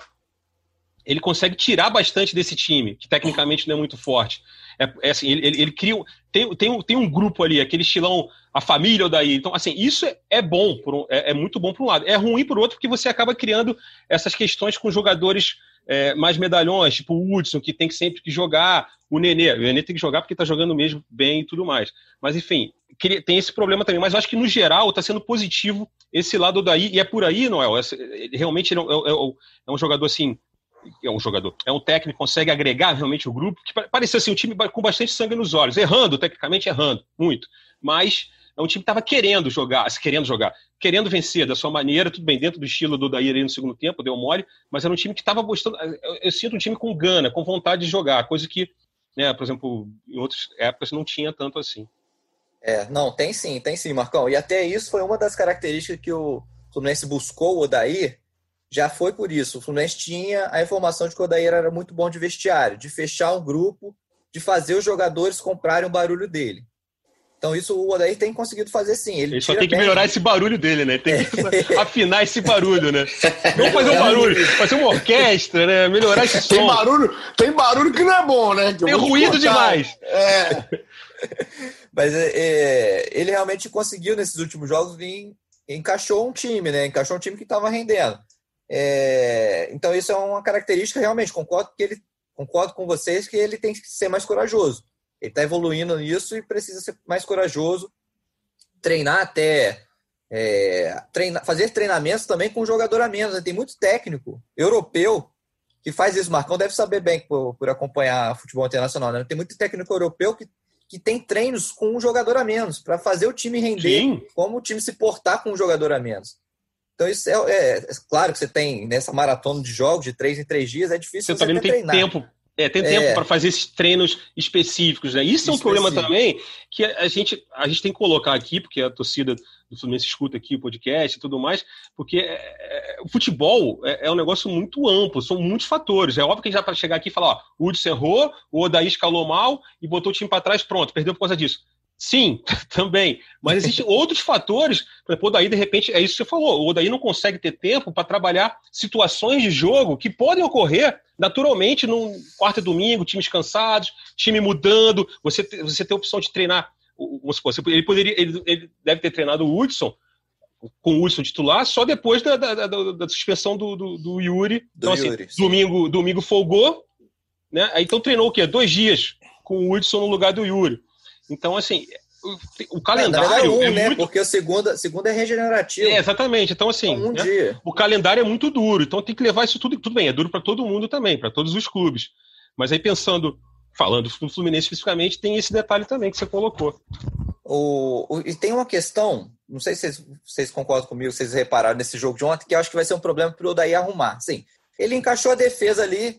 [SPEAKER 4] ele consegue tirar bastante desse time, que tecnicamente não é muito forte. É, é assim, ele, ele, ele, cria. Tem, tem, um, tem um grupo ali, aquele estilão, a família Odaí. Então, assim, isso é, é bom, um, é, é muito bom por um lado. É ruim por outro, porque você acaba criando essas questões com jogadores é, mais medalhões, tipo o Hudson, que tem que sempre que jogar, o Nenê. O Nenê tem que jogar porque está jogando mesmo bem e tudo mais. Mas, enfim, tem esse problema também. Mas acho que, no geral, está sendo positivo esse lado daí. E é por aí, Noel. Realmente ele é, é, é, é um jogador assim. É um jogador, é um técnico consegue agregar realmente o grupo, que parecia assim, um time com bastante sangue nos olhos, errando, tecnicamente errando, muito. Mas é um time que estava querendo jogar, querendo jogar, querendo vencer da sua maneira, tudo bem, dentro do estilo do Daír aí no segundo tempo, deu mole, mas era um time que estava gostando. Eu, eu, sinto um time com gana, com vontade de jogar, coisa que, né, por exemplo, em outras épocas não tinha tanto assim.
[SPEAKER 5] É, não, tem sim, tem sim, Marcão. E até isso foi uma das características que o Fluminense buscou o Odair, já foi por isso. O Fluminense tinha a informação de que o Odair era muito bom de vestiário, de fechar um grupo, de fazer os jogadores comprarem o barulho dele. Então isso o Odair tem conseguido fazer sim. Ele,
[SPEAKER 4] ele só tem que bem. melhorar esse barulho dele, né? Tem que afinar esse barulho, né? Vamos fazer um barulho, fazer uma orquestra, né? Melhorar esse som.
[SPEAKER 3] Tem barulho, tem barulho que não é bom, né?
[SPEAKER 4] tem ruído demais. É.
[SPEAKER 5] Mas é, é, ele realmente conseguiu nesses últimos jogos vir, encaixou um time, né? Encaixou um time que estava rendendo. É, então isso é uma característica realmente. Concordo que ele concordo com vocês que ele tem que ser mais corajoso. Ele está evoluindo nisso e precisa ser mais corajoso, treinar até. É, treinar, fazer treinamentos também com jogador a menos. Né? Tem muito técnico europeu que faz isso. Marcão deve saber bem por, por acompanhar futebol internacional. Né? Tem muito técnico europeu que, que tem treinos com um jogador a menos para fazer o time render, Sim. como o time se portar com um jogador a menos. Então, isso é, é, é, claro que você tem nessa maratona de jogos de três em três dias, é difícil
[SPEAKER 4] você, você também não tem treinar. tempo é, tem tempo é. para fazer esses treinos específicos, né? Isso é um problema também que a gente, a gente tem que colocar aqui, porque a torcida do Fluminense escuta aqui o podcast e tudo mais, porque é, é, o futebol é, é, um negócio muito amplo, são muitos fatores. É óbvio que a gente já para chegar aqui e falar, ó, o Hudson errou, o Odaí escalou mal e botou o time para trás, pronto, perdeu por causa disso. Sim, também. Mas existem outros fatores. Por exemplo, o Odaí, de repente, é isso que você falou. O Odaí não consegue ter tempo para trabalhar situações de jogo que podem ocorrer naturalmente num quarto e domingo, times cansados, time mudando. Você, você tem a opção de treinar. Ele, poderia, ele, ele deve ter treinado o Hudson com o Hudson titular só depois da, da, da, da suspensão do, do, do Yuri. Do então, assim, Yuri, domingo, domingo folgou, né? Então treinou o quê? Dois dias com o Hudson no lugar do Yuri. Então, assim, o, o calendário. É,
[SPEAKER 5] um,
[SPEAKER 4] é
[SPEAKER 5] né?
[SPEAKER 4] Muito...
[SPEAKER 5] Porque o segunda, segunda é regenerativo. É,
[SPEAKER 4] exatamente. Então, assim,
[SPEAKER 5] um né? dia.
[SPEAKER 4] o calendário é muito duro. Então tem que levar isso tudo. Tudo bem, é duro para todo mundo também, para todos os clubes. Mas aí pensando, falando do Fluminense especificamente, tem esse detalhe também que você colocou.
[SPEAKER 5] O, o, e tem uma questão, não sei se vocês, vocês concordam comigo, vocês repararam nesse jogo de ontem, que eu acho que vai ser um problema para o Daí arrumar. Sim, ele encaixou a defesa ali,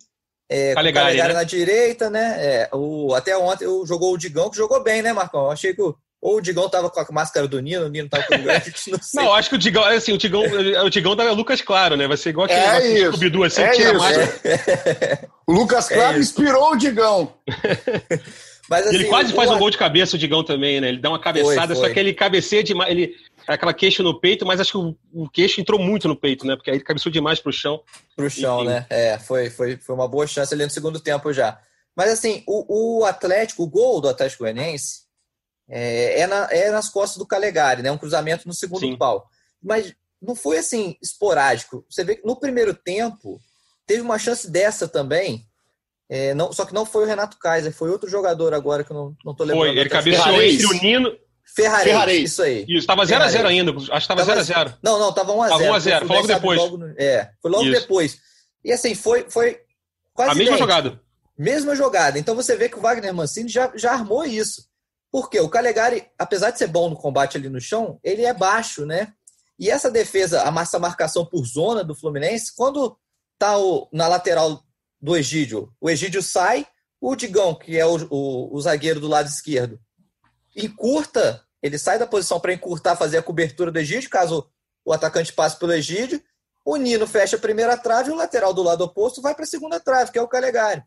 [SPEAKER 5] é, Calegari, Calegari né? na direita, né? É, o, até ontem eu jogou o Digão, que jogou bem, né, Marcão? Eu achei que o, ou o Digão tava com a máscara do Nino, o Nino tava com o Digão, não sei.
[SPEAKER 4] Não, acho que o Digão, assim, o Digão, o Digão da Lucas Claro, né? Vai ser igual aquele
[SPEAKER 3] é Scooby-Doo, assim, é tira isso. É. O Lucas é Claro é inspirou o Digão.
[SPEAKER 4] Mas, assim, ele quase o, faz um gol de cabeça, o Digão também, né? Ele dá uma cabeçada, foi, foi. só que ele cabeceia demais. Ele, aquela queixo no peito, mas acho que o, o, queixo entrou muito no peito, né? Porque aí ele cabeçou demais pro chão.
[SPEAKER 5] Pro chão, Enfim. né? É, foi, foi, foi uma boa chance ali no segundo tempo já. Mas assim, o, o Atlético, o gol do Atlético Goianiense é, é, na, é, nas costas do Calegari, né? Um cruzamento no segundo Sim. pau. Mas não foi assim esporádico. Você vê que no primeiro tempo teve uma chance dessa também. É, não, só que não foi o Renato Kaiser, foi outro jogador agora que eu não, não tô lembrando.
[SPEAKER 4] Foi, ele cabeceou entre o Nino,
[SPEAKER 5] Ferrarese, Ferrarese, isso aí.
[SPEAKER 4] Isso, tava 0x0 ainda, acho que tava 0x0.
[SPEAKER 5] Não, não, tava 1x0. Tava
[SPEAKER 4] 1x0, foi logo depois.
[SPEAKER 5] Logo no, é, foi logo isso. depois. E assim, foi, foi quase
[SPEAKER 4] A mesma idêntico. jogada.
[SPEAKER 5] Mesma jogada. Então você vê que o Wagner Mancini já, já armou isso. Porque o Calegari, apesar de ser bom no combate ali no chão, ele é baixo, né? E essa defesa, a massa marcação por zona do Fluminense, quando tá o, na lateral do Egídio, o Egídio sai, o Digão, que é o, o, o zagueiro do lado esquerdo, encurta ele sai da posição para encurtar, fazer a cobertura do Egídio, caso o atacante passe pelo Egídio. O Nino fecha a primeira trave e o lateral do lado oposto vai para a segunda trave, que é o Calegari.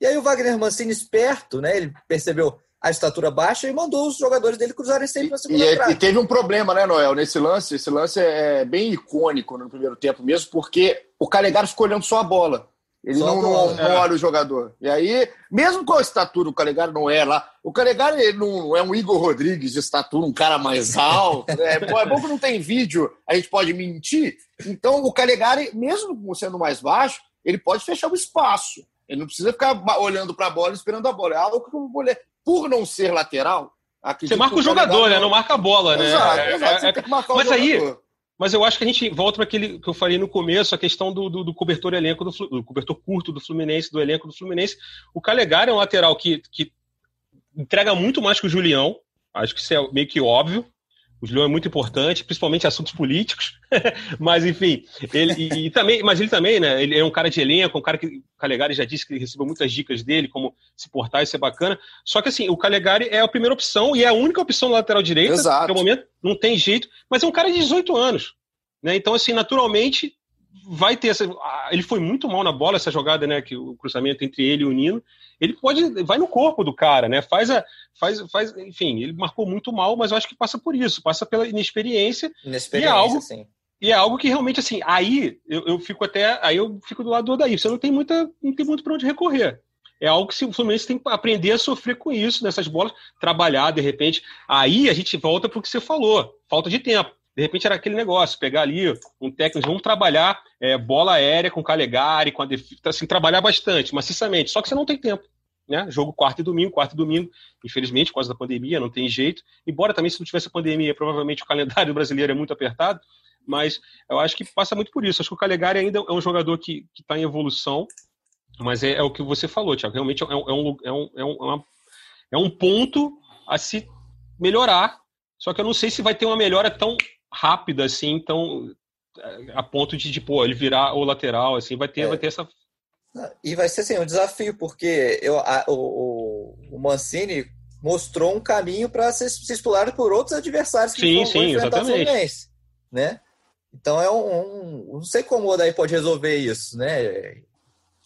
[SPEAKER 5] E aí o Wagner Mancini, esperto, né? Ele percebeu a estatura baixa e mandou os jogadores dele cruzarem sempre na segunda
[SPEAKER 3] e,
[SPEAKER 5] trave.
[SPEAKER 3] E teve um problema, né, Noel, nesse lance. Esse lance é bem icônico no primeiro tempo mesmo, porque o Calegari ficou olhando só a bola. Ele não, não, não, olha o jogador. E aí, mesmo com a estatura, o Calegari não é lá. O Calegari ele não é um Igor Rodrigues de estatura, um cara mais alto. Né? É, bom, é bom que não tem vídeo, a gente pode mentir. Então, o Calegari, mesmo sendo mais baixo, ele pode fechar o espaço. Ele não precisa ficar olhando para a bola esperando a bola. É algo que o goleiro, por não ser lateral.
[SPEAKER 4] Você marca o jogador, né? Não marca a bola, né?
[SPEAKER 3] Exato, exato. É, você é, tem que marcar o
[SPEAKER 4] mas
[SPEAKER 3] jogador.
[SPEAKER 4] Mas eu acho que a gente volta para aquele que eu falei no começo, a questão do, do, do cobertor elenco do, do, cobertor curto do Fluminense, do elenco do Fluminense. O Calegari é um lateral que, que entrega muito mais que o Julião. Acho que isso é meio que óbvio. O Julião é muito importante, principalmente assuntos políticos. mas, enfim, ele e, e, também, mas ele também, né? Ele é um cara de elenco, um cara que o Calegari já disse que ele recebeu muitas dicas dele, como se portar e ser bacana. Só que assim, o Calegari é a primeira opção e é a única opção no lateral direito. Exato. No momento, não tem jeito, mas é um cara de 18 anos. Né? Então, assim, naturalmente, vai ter essa. Ele foi muito mal na bola, essa jogada, né? Que o cruzamento entre ele e o Nino. Ele pode. Vai no corpo do cara, né? Faz a. Faz, faz, enfim, ele marcou muito mal, mas eu acho que passa por isso, passa pela inexperiência.
[SPEAKER 5] Inexperiência,
[SPEAKER 4] e é algo,
[SPEAKER 5] sim.
[SPEAKER 4] E é algo que realmente, assim, aí eu, eu fico até. Aí eu fico do lado do Odaí. Você não tem muita. não tem muito para onde recorrer. É algo que o Fluminense tem que aprender a sofrer com isso, nessas bolas, trabalhar, de repente. Aí a gente volta para o que você falou, falta de tempo. De repente era aquele negócio, pegar ali um técnico, vamos trabalhar é, bola aérea com Calegari, com a defesa, assim, trabalhar bastante, maciçamente. Só que você não tem tempo. Né? Jogo quarto e domingo, quarto e domingo, infelizmente, por causa da pandemia, não tem jeito. Embora também, se não tivesse a pandemia, provavelmente o calendário brasileiro é muito apertado, mas eu acho que passa muito por isso. Acho que o Calegari ainda é um jogador que está em evolução, mas é, é, o que você falou, Tiago. Realmente é um, é, um, é, um, é, uma, é um ponto a se melhorar, só que eu não sei se vai ter uma melhora tão rápida assim, tão a ponto de, tipo, ele virar o lateral, assim, vai ter, é. vai ter essa.
[SPEAKER 5] E vai ser assim, um desafio, porque eu, a, o, o Mancini mostrou um caminho para ser, ser explorado por outros adversários que
[SPEAKER 4] sim, sim, exatamente.
[SPEAKER 5] né? Então é um, um, Não sei como o Odaí pode resolver isso, né?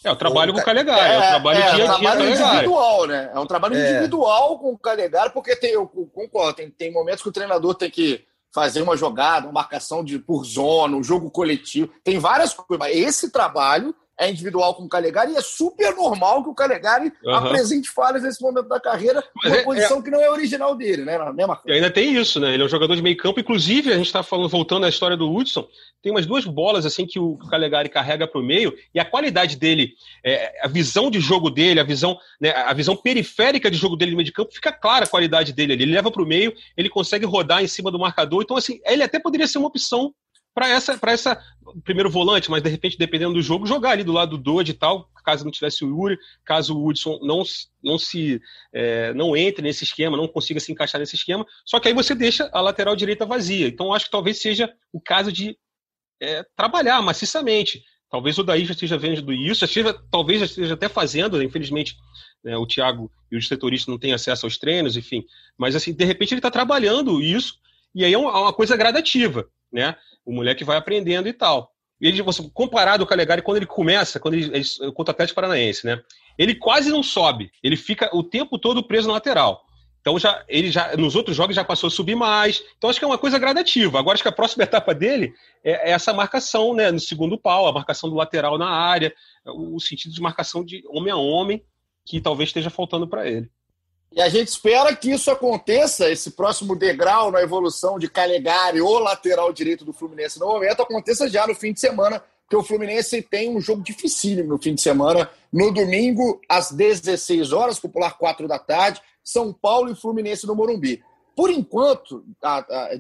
[SPEAKER 4] É o trabalho o, com o Calegari, é, é, o trabalho
[SPEAKER 3] é,
[SPEAKER 4] dia a dia.
[SPEAKER 3] É um trabalho individual, né? É um trabalho é. individual com o Calegari, porque tem, eu concordo, tem, tem momentos que o treinador tem que fazer uma jogada, uma marcação de, por zona, um jogo coletivo. Tem várias coisas, mas esse trabalho é individual com o Calegari e é super normal que o Calegari uhum. apresente falhas nesse momento da carreira, Mas uma é, posição é... que não é original dele, né, né
[SPEAKER 4] E ainda tem isso, né? Ele é um jogador de meio campo, inclusive, a gente está falando, voltando à história do Hudson, tem umas duas bolas assim que o Calegari carrega para o meio, e a qualidade dele, é, a visão de jogo dele, a visão, né, a visão periférica de jogo dele no meio de campo, fica clara a qualidade dele ali. Ele leva para o meio, ele consegue rodar em cima do marcador, então assim, ele até poderia ser uma opção para essa, para essa primeiro volante, mas de repente, dependendo do jogo, jogar ali do lado do Dodge e tal, caso não tivesse o Yuri, caso o Hudson não, não se é, não entre nesse esquema, não consiga se encaixar nesse esquema, só que aí você deixa a lateral direita vazia. Então acho que talvez seja o caso de é, trabalhar maciçamente. Talvez o Daí já esteja vendo isso, já esteja, talvez já esteja até fazendo, né? infelizmente né, o Thiago e os setoristas não têm acesso aos treinos, enfim. Mas assim, de repente ele está trabalhando isso, e aí é uma, uma coisa gradativa, né? o moleque vai aprendendo e tal. E ele, você, comparado com o Calegari, quando ele começa, quando ele, ele contra o Atlético Paranaense, né? Ele quase não sobe, ele fica o tempo todo preso na lateral. Então já ele já nos outros jogos já passou a subir mais. Então acho que é uma coisa gradativa. Agora acho que a próxima etapa dele é, é essa marcação, né, no segundo pau, a marcação do lateral na área, o sentido de marcação de homem a homem que talvez esteja faltando para ele.
[SPEAKER 3] E a gente espera que isso aconteça, esse próximo degrau na evolução de Calegari ou lateral direito do Fluminense no momento, aconteça já no fim de semana, porque o Fluminense tem um jogo dificílimo no fim de semana, no domingo, às 16 horas, popular 4 da tarde, São Paulo e Fluminense no Morumbi. Por enquanto,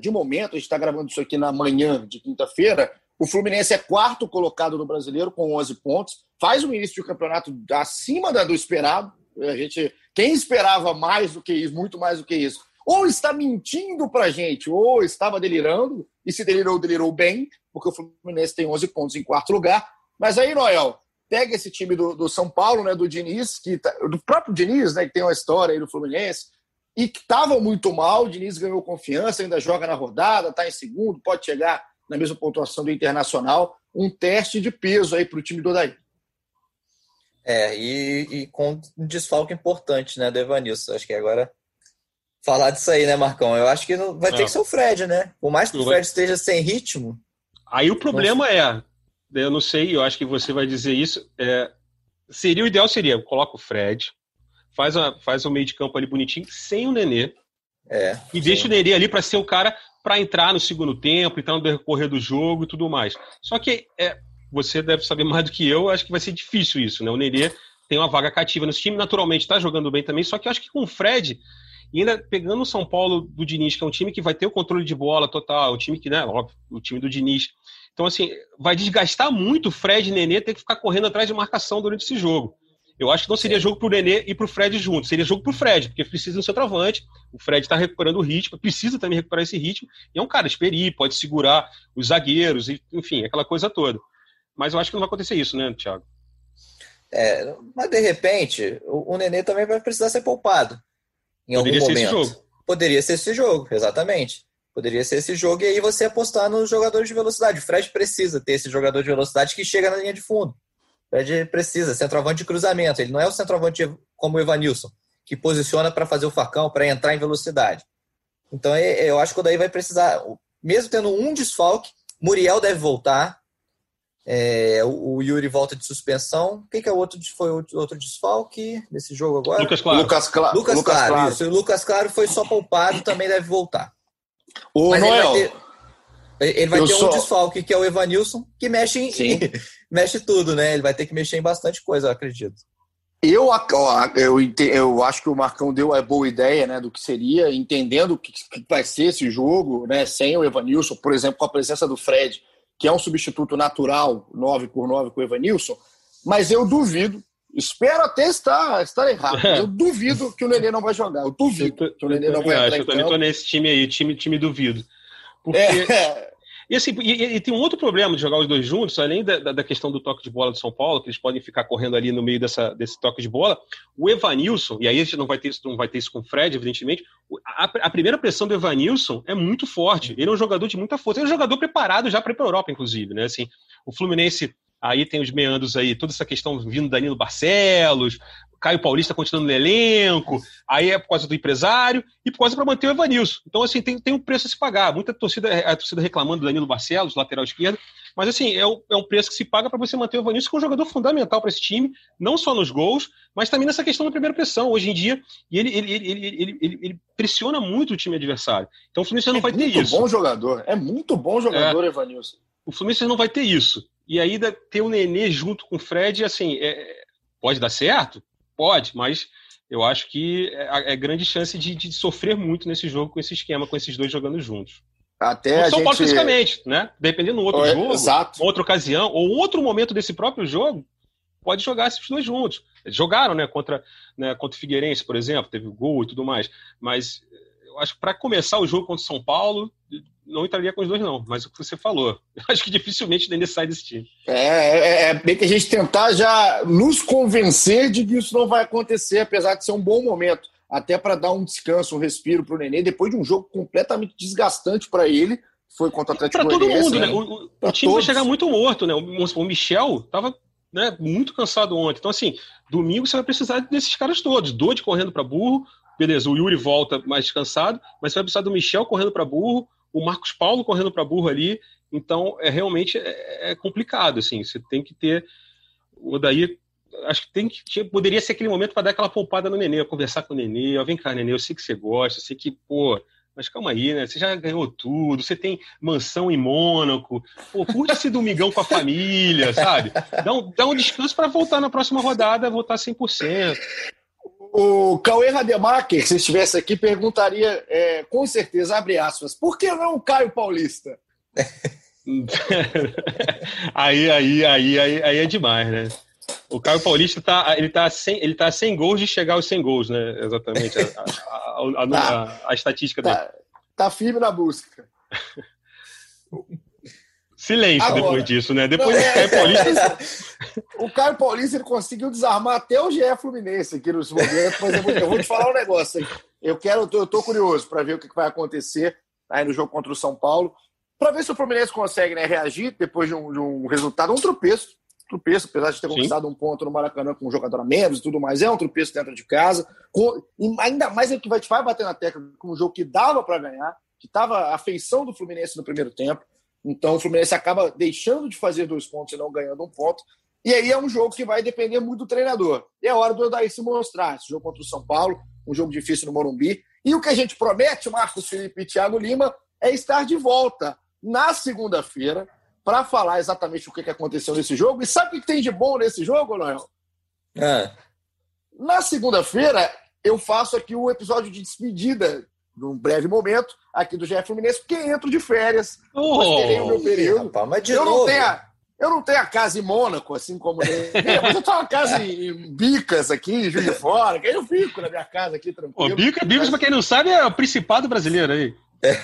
[SPEAKER 3] de momento, a gente está gravando isso aqui na manhã de quinta-feira, o Fluminense é quarto colocado no brasileiro com 11 pontos, faz um início de campeonato acima do esperado, a gente, quem esperava mais do que isso, muito mais do que isso, ou está mentindo para gente, ou estava delirando, e se delirou, delirou bem, porque o Fluminense tem 11 pontos em quarto lugar. Mas aí, Noel, pega esse time do, do São Paulo, né, do Diniz, que tá, do próprio Diniz, né, que tem uma história aí do Fluminense, e que estava muito mal, o Diniz ganhou confiança, ainda joga na rodada, está em segundo, pode chegar na mesma pontuação do Internacional, um teste de peso aí para o time do Odair.
[SPEAKER 5] É, e, e, com um desfalque importante, né, do Evanilson. Acho que agora falar disso aí, né, Marcão? Eu acho que não, vai ter é. que ser o Fred, né? Por mais que o Fred esteja sem ritmo.
[SPEAKER 4] Aí o problema é, eu não sei, eu acho que você vai dizer isso. É, seria o ideal seria coloca o Fred, faz, uma, faz um meio de campo ali bonitinho, sem o Nenê.
[SPEAKER 5] É,
[SPEAKER 4] e sim. deixa o Nenê ali para ser o cara para entrar no segundo tempo, entrar no decorrer do jogo e tudo mais. Só que é, você deve saber mais do que eu, acho que vai ser difícil isso, né? O Nenê tem uma vaga cativa nesse time, naturalmente está jogando bem também, só que eu acho que com o Fred, e ainda pegando o São Paulo do Diniz, que é um time que vai ter o controle de bola total, o time que, né, óbvio, o time do Diniz. Então, assim, vai desgastar muito o Fred e o Nenê ter que ficar correndo atrás de marcação durante esse jogo. Eu acho que não seria jogo para o Nenê e para o Fred junto, seria jogo para o Fred, porque precisa do seu travante, o Fred está recuperando o ritmo, precisa também recuperar esse ritmo, e é um cara experi, pode segurar os zagueiros, enfim, aquela coisa toda. Mas eu acho que não vai acontecer isso, né, Thiago?
[SPEAKER 5] É, mas de repente, o, o Nenê também vai precisar ser poupado. Em Poderia algum momento. Esse jogo. Poderia ser esse jogo, exatamente. Poderia ser esse jogo e aí você apostar nos jogadores de velocidade. O Fred precisa ter esse jogador de velocidade que chega na linha de fundo. O Fred precisa, centroavante de cruzamento. Ele não é o centroavante como o Evanilson, que posiciona para fazer o facão, para entrar em velocidade. Então eu acho que o daí vai precisar, mesmo tendo um desfalque, Muriel deve voltar. É, o Yuri volta de suspensão. Quem que é o outro? Foi o outro desfalque nesse jogo agora?
[SPEAKER 4] Lucas Claro.
[SPEAKER 3] Lucas, Cla
[SPEAKER 5] Lucas, Lucas Claro. Claro. Isso. O Lucas Claro foi só poupado, também deve voltar.
[SPEAKER 3] O
[SPEAKER 5] Mas
[SPEAKER 3] Noel.
[SPEAKER 5] Ele vai ter, ele vai ter
[SPEAKER 3] só...
[SPEAKER 5] um desfalque, que é o Evanilson, que mexe em, mexe tudo, né? Ele vai ter que mexer em bastante coisa, eu acredito.
[SPEAKER 3] Eu, eu, eu acho que o Marcão deu a boa ideia né, do que seria, entendendo o que, que vai ser esse jogo, né, sem o Evanilson, por exemplo, com a presença do Fred, que é um substituto natural, 9 por 9 com o Evanilson, mas eu duvido, espero até estar, estar errado, eu duvido que o Nenê não vai jogar, eu duvido
[SPEAKER 4] tô,
[SPEAKER 3] que o Nenê não vai entrar
[SPEAKER 4] Eu também tô nesse time aí, time, time duvido. Porque...
[SPEAKER 3] É.
[SPEAKER 4] E, assim, e, e, tem um outro problema de jogar os dois juntos, além da, da, questão do toque de bola do São Paulo, que eles podem ficar correndo ali no meio dessa, desse toque de bola. O Evanilson, e aí a gente não vai ter isso, não vai ter isso com o Fred, evidentemente. A, a primeira pressão do Evanilson é muito forte. Ele é um jogador de muita força. Ele é um jogador preparado já para ir para a Europa, inclusive. Né? Assim, o Fluminense aí tem os meandros aí, toda essa questão vindo Danilo Barcelos, Caio Paulista continuando no elenco, aí é por causa do empresário e por causa para manter o Evanilson. Então, assim, tem, tem um preço a se pagar. Muita torcida, a torcida reclamando do Danilo Barcelos, lateral esquerdo, mas assim, é um, é um preço que se paga para você manter o Evanilson, que é um jogador fundamental para esse time, não só nos gols, mas também nessa questão da primeira pressão. Hoje em dia, e ele, ele, ele, ele, ele pressiona muito o time adversário. Então o Fluminense não
[SPEAKER 3] é
[SPEAKER 4] vai ter isso.
[SPEAKER 3] É muito bom jogador, é muito bom jogador,
[SPEAKER 4] é,
[SPEAKER 3] Evanilson.
[SPEAKER 4] O Fluminense não vai ter isso. E aí ter o Nenê junto com o Fred, assim, é, pode dar certo? Pode, mas eu acho que é, é grande chance de, de, sofrer muito nesse jogo com esse esquema, com esses dois jogando juntos.
[SPEAKER 3] Até
[SPEAKER 4] São
[SPEAKER 3] gente...
[SPEAKER 4] Paulo fisicamente, né? Dependendo do outro
[SPEAKER 3] é,
[SPEAKER 4] jogo,
[SPEAKER 3] exato.
[SPEAKER 4] outra ocasião, ou outro momento desse próprio jogo, pode jogar esses dois juntos. Jogaram, né, contra, né, contra o Figueirense, por exemplo, teve gol e tudo mais. Mas eu acho que para começar o jogo contra o São Paulo, não entraria com os dois, não. Mas o que você falou, eu acho que dificilmente o Nenê sai desse time.
[SPEAKER 3] É, é, é bem que a gente tentar já nos convencer de que isso não vai acontecer, apesar de ser um bom momento. Até para dar um descanso, um respiro para o Nenê, depois de um jogo completamente desgastante para ele. Foi contra o Atlético
[SPEAKER 4] Para todo mundo,
[SPEAKER 3] né?
[SPEAKER 4] né? O, o time vai chegar muito morto, né? O, o Michel estava né, muito cansado ontem. Então, assim, domingo você vai precisar desses caras todos. Dode correndo para burro, beleza, o Yuri volta mais descansado, mas você vai precisar do Michel correndo para burro, o Marcos Paulo correndo para burro ali. Então, é realmente é, é, complicado, assim. Você tem que ter o daí acho que tem que poderia ser aquele momento para dar aquela poupada no Nenê, conversar com o Nenê, ó, vem cá, Nenê, eu sei que você gosta, eu sei que, pô, mas calma aí, né? Você já ganhou tudo, você tem mansão em Mônaco, pô, curte esse domingão com a família, sabe? Dá um, dá um descanso para voltar na próxima rodada, voltar 100%.
[SPEAKER 3] O Cauê Rademacher, se estivesse aqui, perguntaria, é, com certeza, abre aspas, por que não o Caio Paulista?
[SPEAKER 4] aí, aí, aí, aí, aí é demais, né? O Caio Paulista tá, ele tá, sem, ele tá sem gols de chegar aos 100 gols, né? Exatamente. A, a, a, tá, a estatística
[SPEAKER 3] tá,
[SPEAKER 4] dele.
[SPEAKER 3] Tá firme na busca.
[SPEAKER 4] Silêncio Agora, depois disso, né? Depois não, do Caio Paulista.
[SPEAKER 3] o Caio Paulista ele conseguiu desarmar até o GE Fluminense aqui nos momentos, mas eu vou, eu vou te falar um negócio. Eu quero, eu tô, curioso para ver o que vai acontecer aí no jogo contra o São Paulo, para ver se o Fluminense consegue né, reagir depois de um, de um resultado, um tropeço tropeço, apesar de ter conquistado um ponto no Maracanã com um jogador a menos e tudo mais, é um tropeço dentro de casa. Com, ainda mais é que vai, vai bater na tecla com um jogo que dava para ganhar, que estava a feição do Fluminense no primeiro tempo. Então o Fluminense acaba deixando de fazer dois pontos e não ganhando um ponto. E aí é um jogo que vai depender muito do treinador. E é hora do Odair se mostrar. Esse jogo contra o São Paulo, um jogo difícil no Morumbi. E o que a gente promete, Marcos Felipe e Thiago Lima, é estar de volta na segunda-feira para falar exatamente o que aconteceu nesse jogo. E sabe o que tem de bom nesse jogo, Noel?
[SPEAKER 5] É.
[SPEAKER 3] Na segunda-feira, eu faço aqui o um episódio de despedida, num breve momento, aqui do GF Fluminense, porque entro de férias.
[SPEAKER 4] Oh,
[SPEAKER 3] o meu período.
[SPEAKER 5] Rapaz, mas de
[SPEAKER 3] eu,
[SPEAKER 5] novo.
[SPEAKER 3] Não tenho a, eu não tenho a casa em Mônaco, assim como mas eu tenho uma casa em Bicas aqui, em Juiz de Fora, que aí eu fico na minha casa aqui, tranquilo.
[SPEAKER 4] Ô, Bicas, Bicas, mas... pra quem não sabe, é o Principado brasileiro aí.
[SPEAKER 3] É.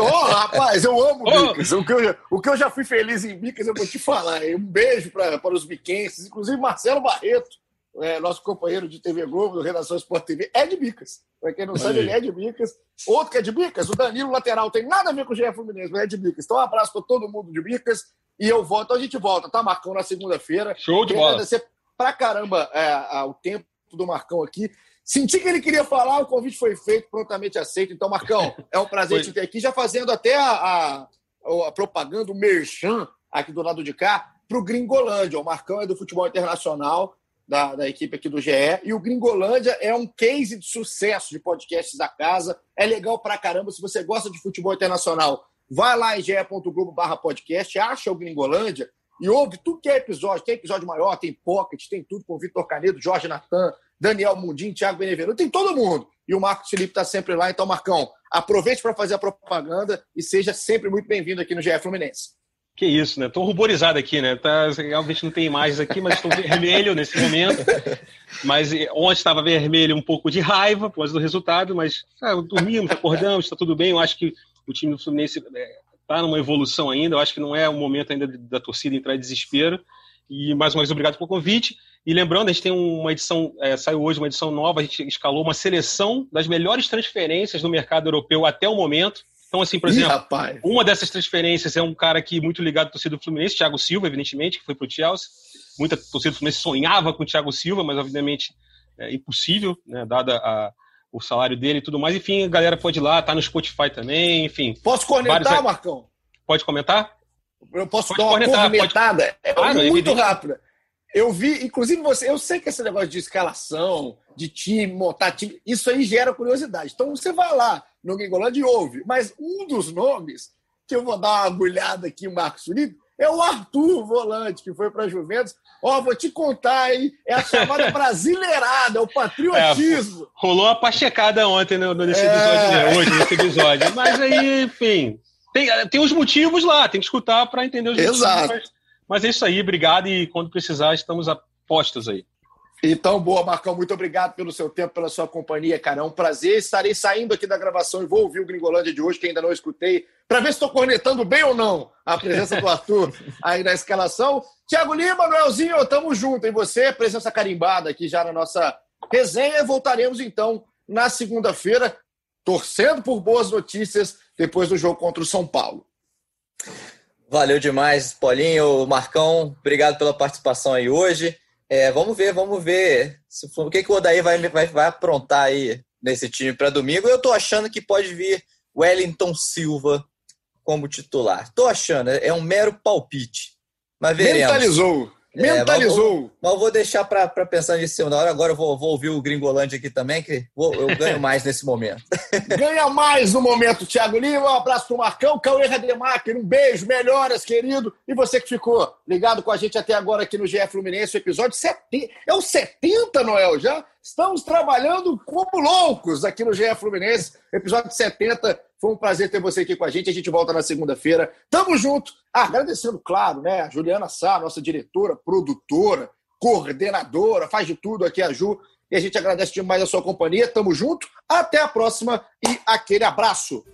[SPEAKER 3] oh, rapaz, eu amo oh. Bicas. O que, eu, o que eu já fui feliz em Bicas, eu vou te falar. Um beijo para os biquenses, inclusive Marcelo Barreto, é, nosso companheiro de TV Globo, do Redação Sport TV, é de Bicas. Para quem não sabe, ele é de Bicas. Outro que é de Bicas, o Danilo Lateral, tem nada a ver com o GE Fluminense, mas é de Bicas. Então, um abraço para todo mundo de Bicas e eu volto. Então, a gente volta, tá, Marcão, na segunda-feira.
[SPEAKER 4] Show de bola.
[SPEAKER 3] agradecer pra caramba é, o tempo do Marcão aqui. Senti que ele queria falar, o convite foi feito, prontamente aceito. Então, Marcão, é um prazer te ter aqui, já fazendo até a, a, a propaganda, o merchan aqui do lado de cá, para o Gringolândia. O Marcão é do futebol internacional, da, da, equipe aqui do GE. E o Gringolândia é um case de sucesso de podcasts da casa. É legal pra caramba. Se você gosta de futebol internacional, vai lá em ge.globo barra podcast, acha o Gringolândia e ouve tudo que é episódio. Tem episódio maior, tem pocket, tem tudo com o Vitor Canedo, Jorge Natan, Daniel Mundim, Thiago Benevenuto, tem todo mundo. E o Marcos Felipe está sempre lá. Então, Marcão, aproveite para fazer a propaganda e seja sempre muito bem-vindo aqui no GE Fluminense.
[SPEAKER 4] Que isso, né? Tô ruborizado aqui, né? Tá, realmente não tem imagens aqui, mas estou vermelho nesse momento. Mas eh, ontem estava vermelho um pouco de raiva por causa do resultado, mas ah, dormimos, acordamos, está tudo bem. Eu acho que o time do Fluminense está numa evolução ainda. Eu acho que não é o momento ainda da torcida entrar em desespero. E mais uma vez, obrigado pelo convite. E lembrando, a gente tem uma edição, é, saiu hoje uma edição nova, a gente escalou uma seleção das melhores transferências no mercado europeu até o momento. Então, assim, por exemplo, Ih, uma dessas transferências é um cara que muito ligado à torcida do Fluminense, Thiago Silva, evidentemente, que foi para o Chelsea. Muita torcida do Fluminense sonhava com o Thiago Silva, mas obviamente é impossível, né, dada a, o salário dele e tudo mais. Enfim, a galera pode ir lá, tá no Spotify também, enfim.
[SPEAKER 3] Posso comentar, vários... Marcão?
[SPEAKER 4] Pode comentar?
[SPEAKER 3] Eu posso pode dar uma cornetar, cornetada? Pode... É ah, muito rápida. Eu vi, inclusive você, eu sei que esse negócio de escalação, de time, montar time, isso aí gera curiosidade. Então você vai lá no Gringolândia e ouve. Mas um dos nomes, que eu vou dar uma agulhada aqui, Marcos Felipe, é o Arthur Volante, que foi para a Juventus. Ó, vou te contar, hein? É a chamada brasileirada, é o patriotismo. É,
[SPEAKER 4] rolou a pachecada ontem no, nesse episódio, é... né? hoje, nesse episódio. Mas aí, enfim, tem, tem os motivos lá, tem que escutar para entender os
[SPEAKER 3] Exato.
[SPEAKER 4] motivos. Mas, mas é isso aí, obrigado e quando precisar, estamos a postos aí.
[SPEAKER 3] Então, boa, Marcão, muito obrigado pelo seu tempo, pela sua companhia, cara. É um prazer. Estarei saindo aqui da gravação e vou ouvir o Gringolândia de hoje, que ainda não escutei, para ver se estou cornetando bem ou não a presença do Arthur aí na escalação. Tiago Lima, Noelzinho, tamo junto. E você, presença carimbada aqui já na nossa resenha. Voltaremos então na segunda-feira, torcendo por boas notícias depois do jogo contra o São Paulo.
[SPEAKER 5] Valeu demais, Paulinho, Marcão. Obrigado pela participação aí hoje. É, vamos ver, vamos ver se o que, que o Odaí vai, vai, vai aprontar aí nesse time para domingo. Eu tô achando que pode vir Wellington Silva como titular. Tô achando, é um mero palpite. Mas veremos.
[SPEAKER 3] Mentalizou. Mentalizou.
[SPEAKER 5] É, mas, eu vou deixar para pensar nisso na hora. Agora eu vou, vou ouvir o Gringolândia aqui também, que vou, eu ganho mais nesse momento.
[SPEAKER 3] Ganha mais no momento, Thiago Lima. Um abraço pro Marcão, Cauê Rademacher. Um beijo, melhoras, querido. E você que ficou ligado com a gente até agora aqui no GF Fluminense, o episódio 70. É o 70, Noel, já? Estamos trabalhando como loucos aqui no GF Fluminense, episódio 70 foi um prazer ter você aqui com a gente. A gente volta na segunda-feira. Tamo junto. Ah, agradecendo, claro, né? A Juliana Sá, nossa diretora, produtora, coordenadora, faz de tudo aqui a Ju. E a gente agradece demais a sua companhia. Tamo junto. Até a próxima e aquele abraço.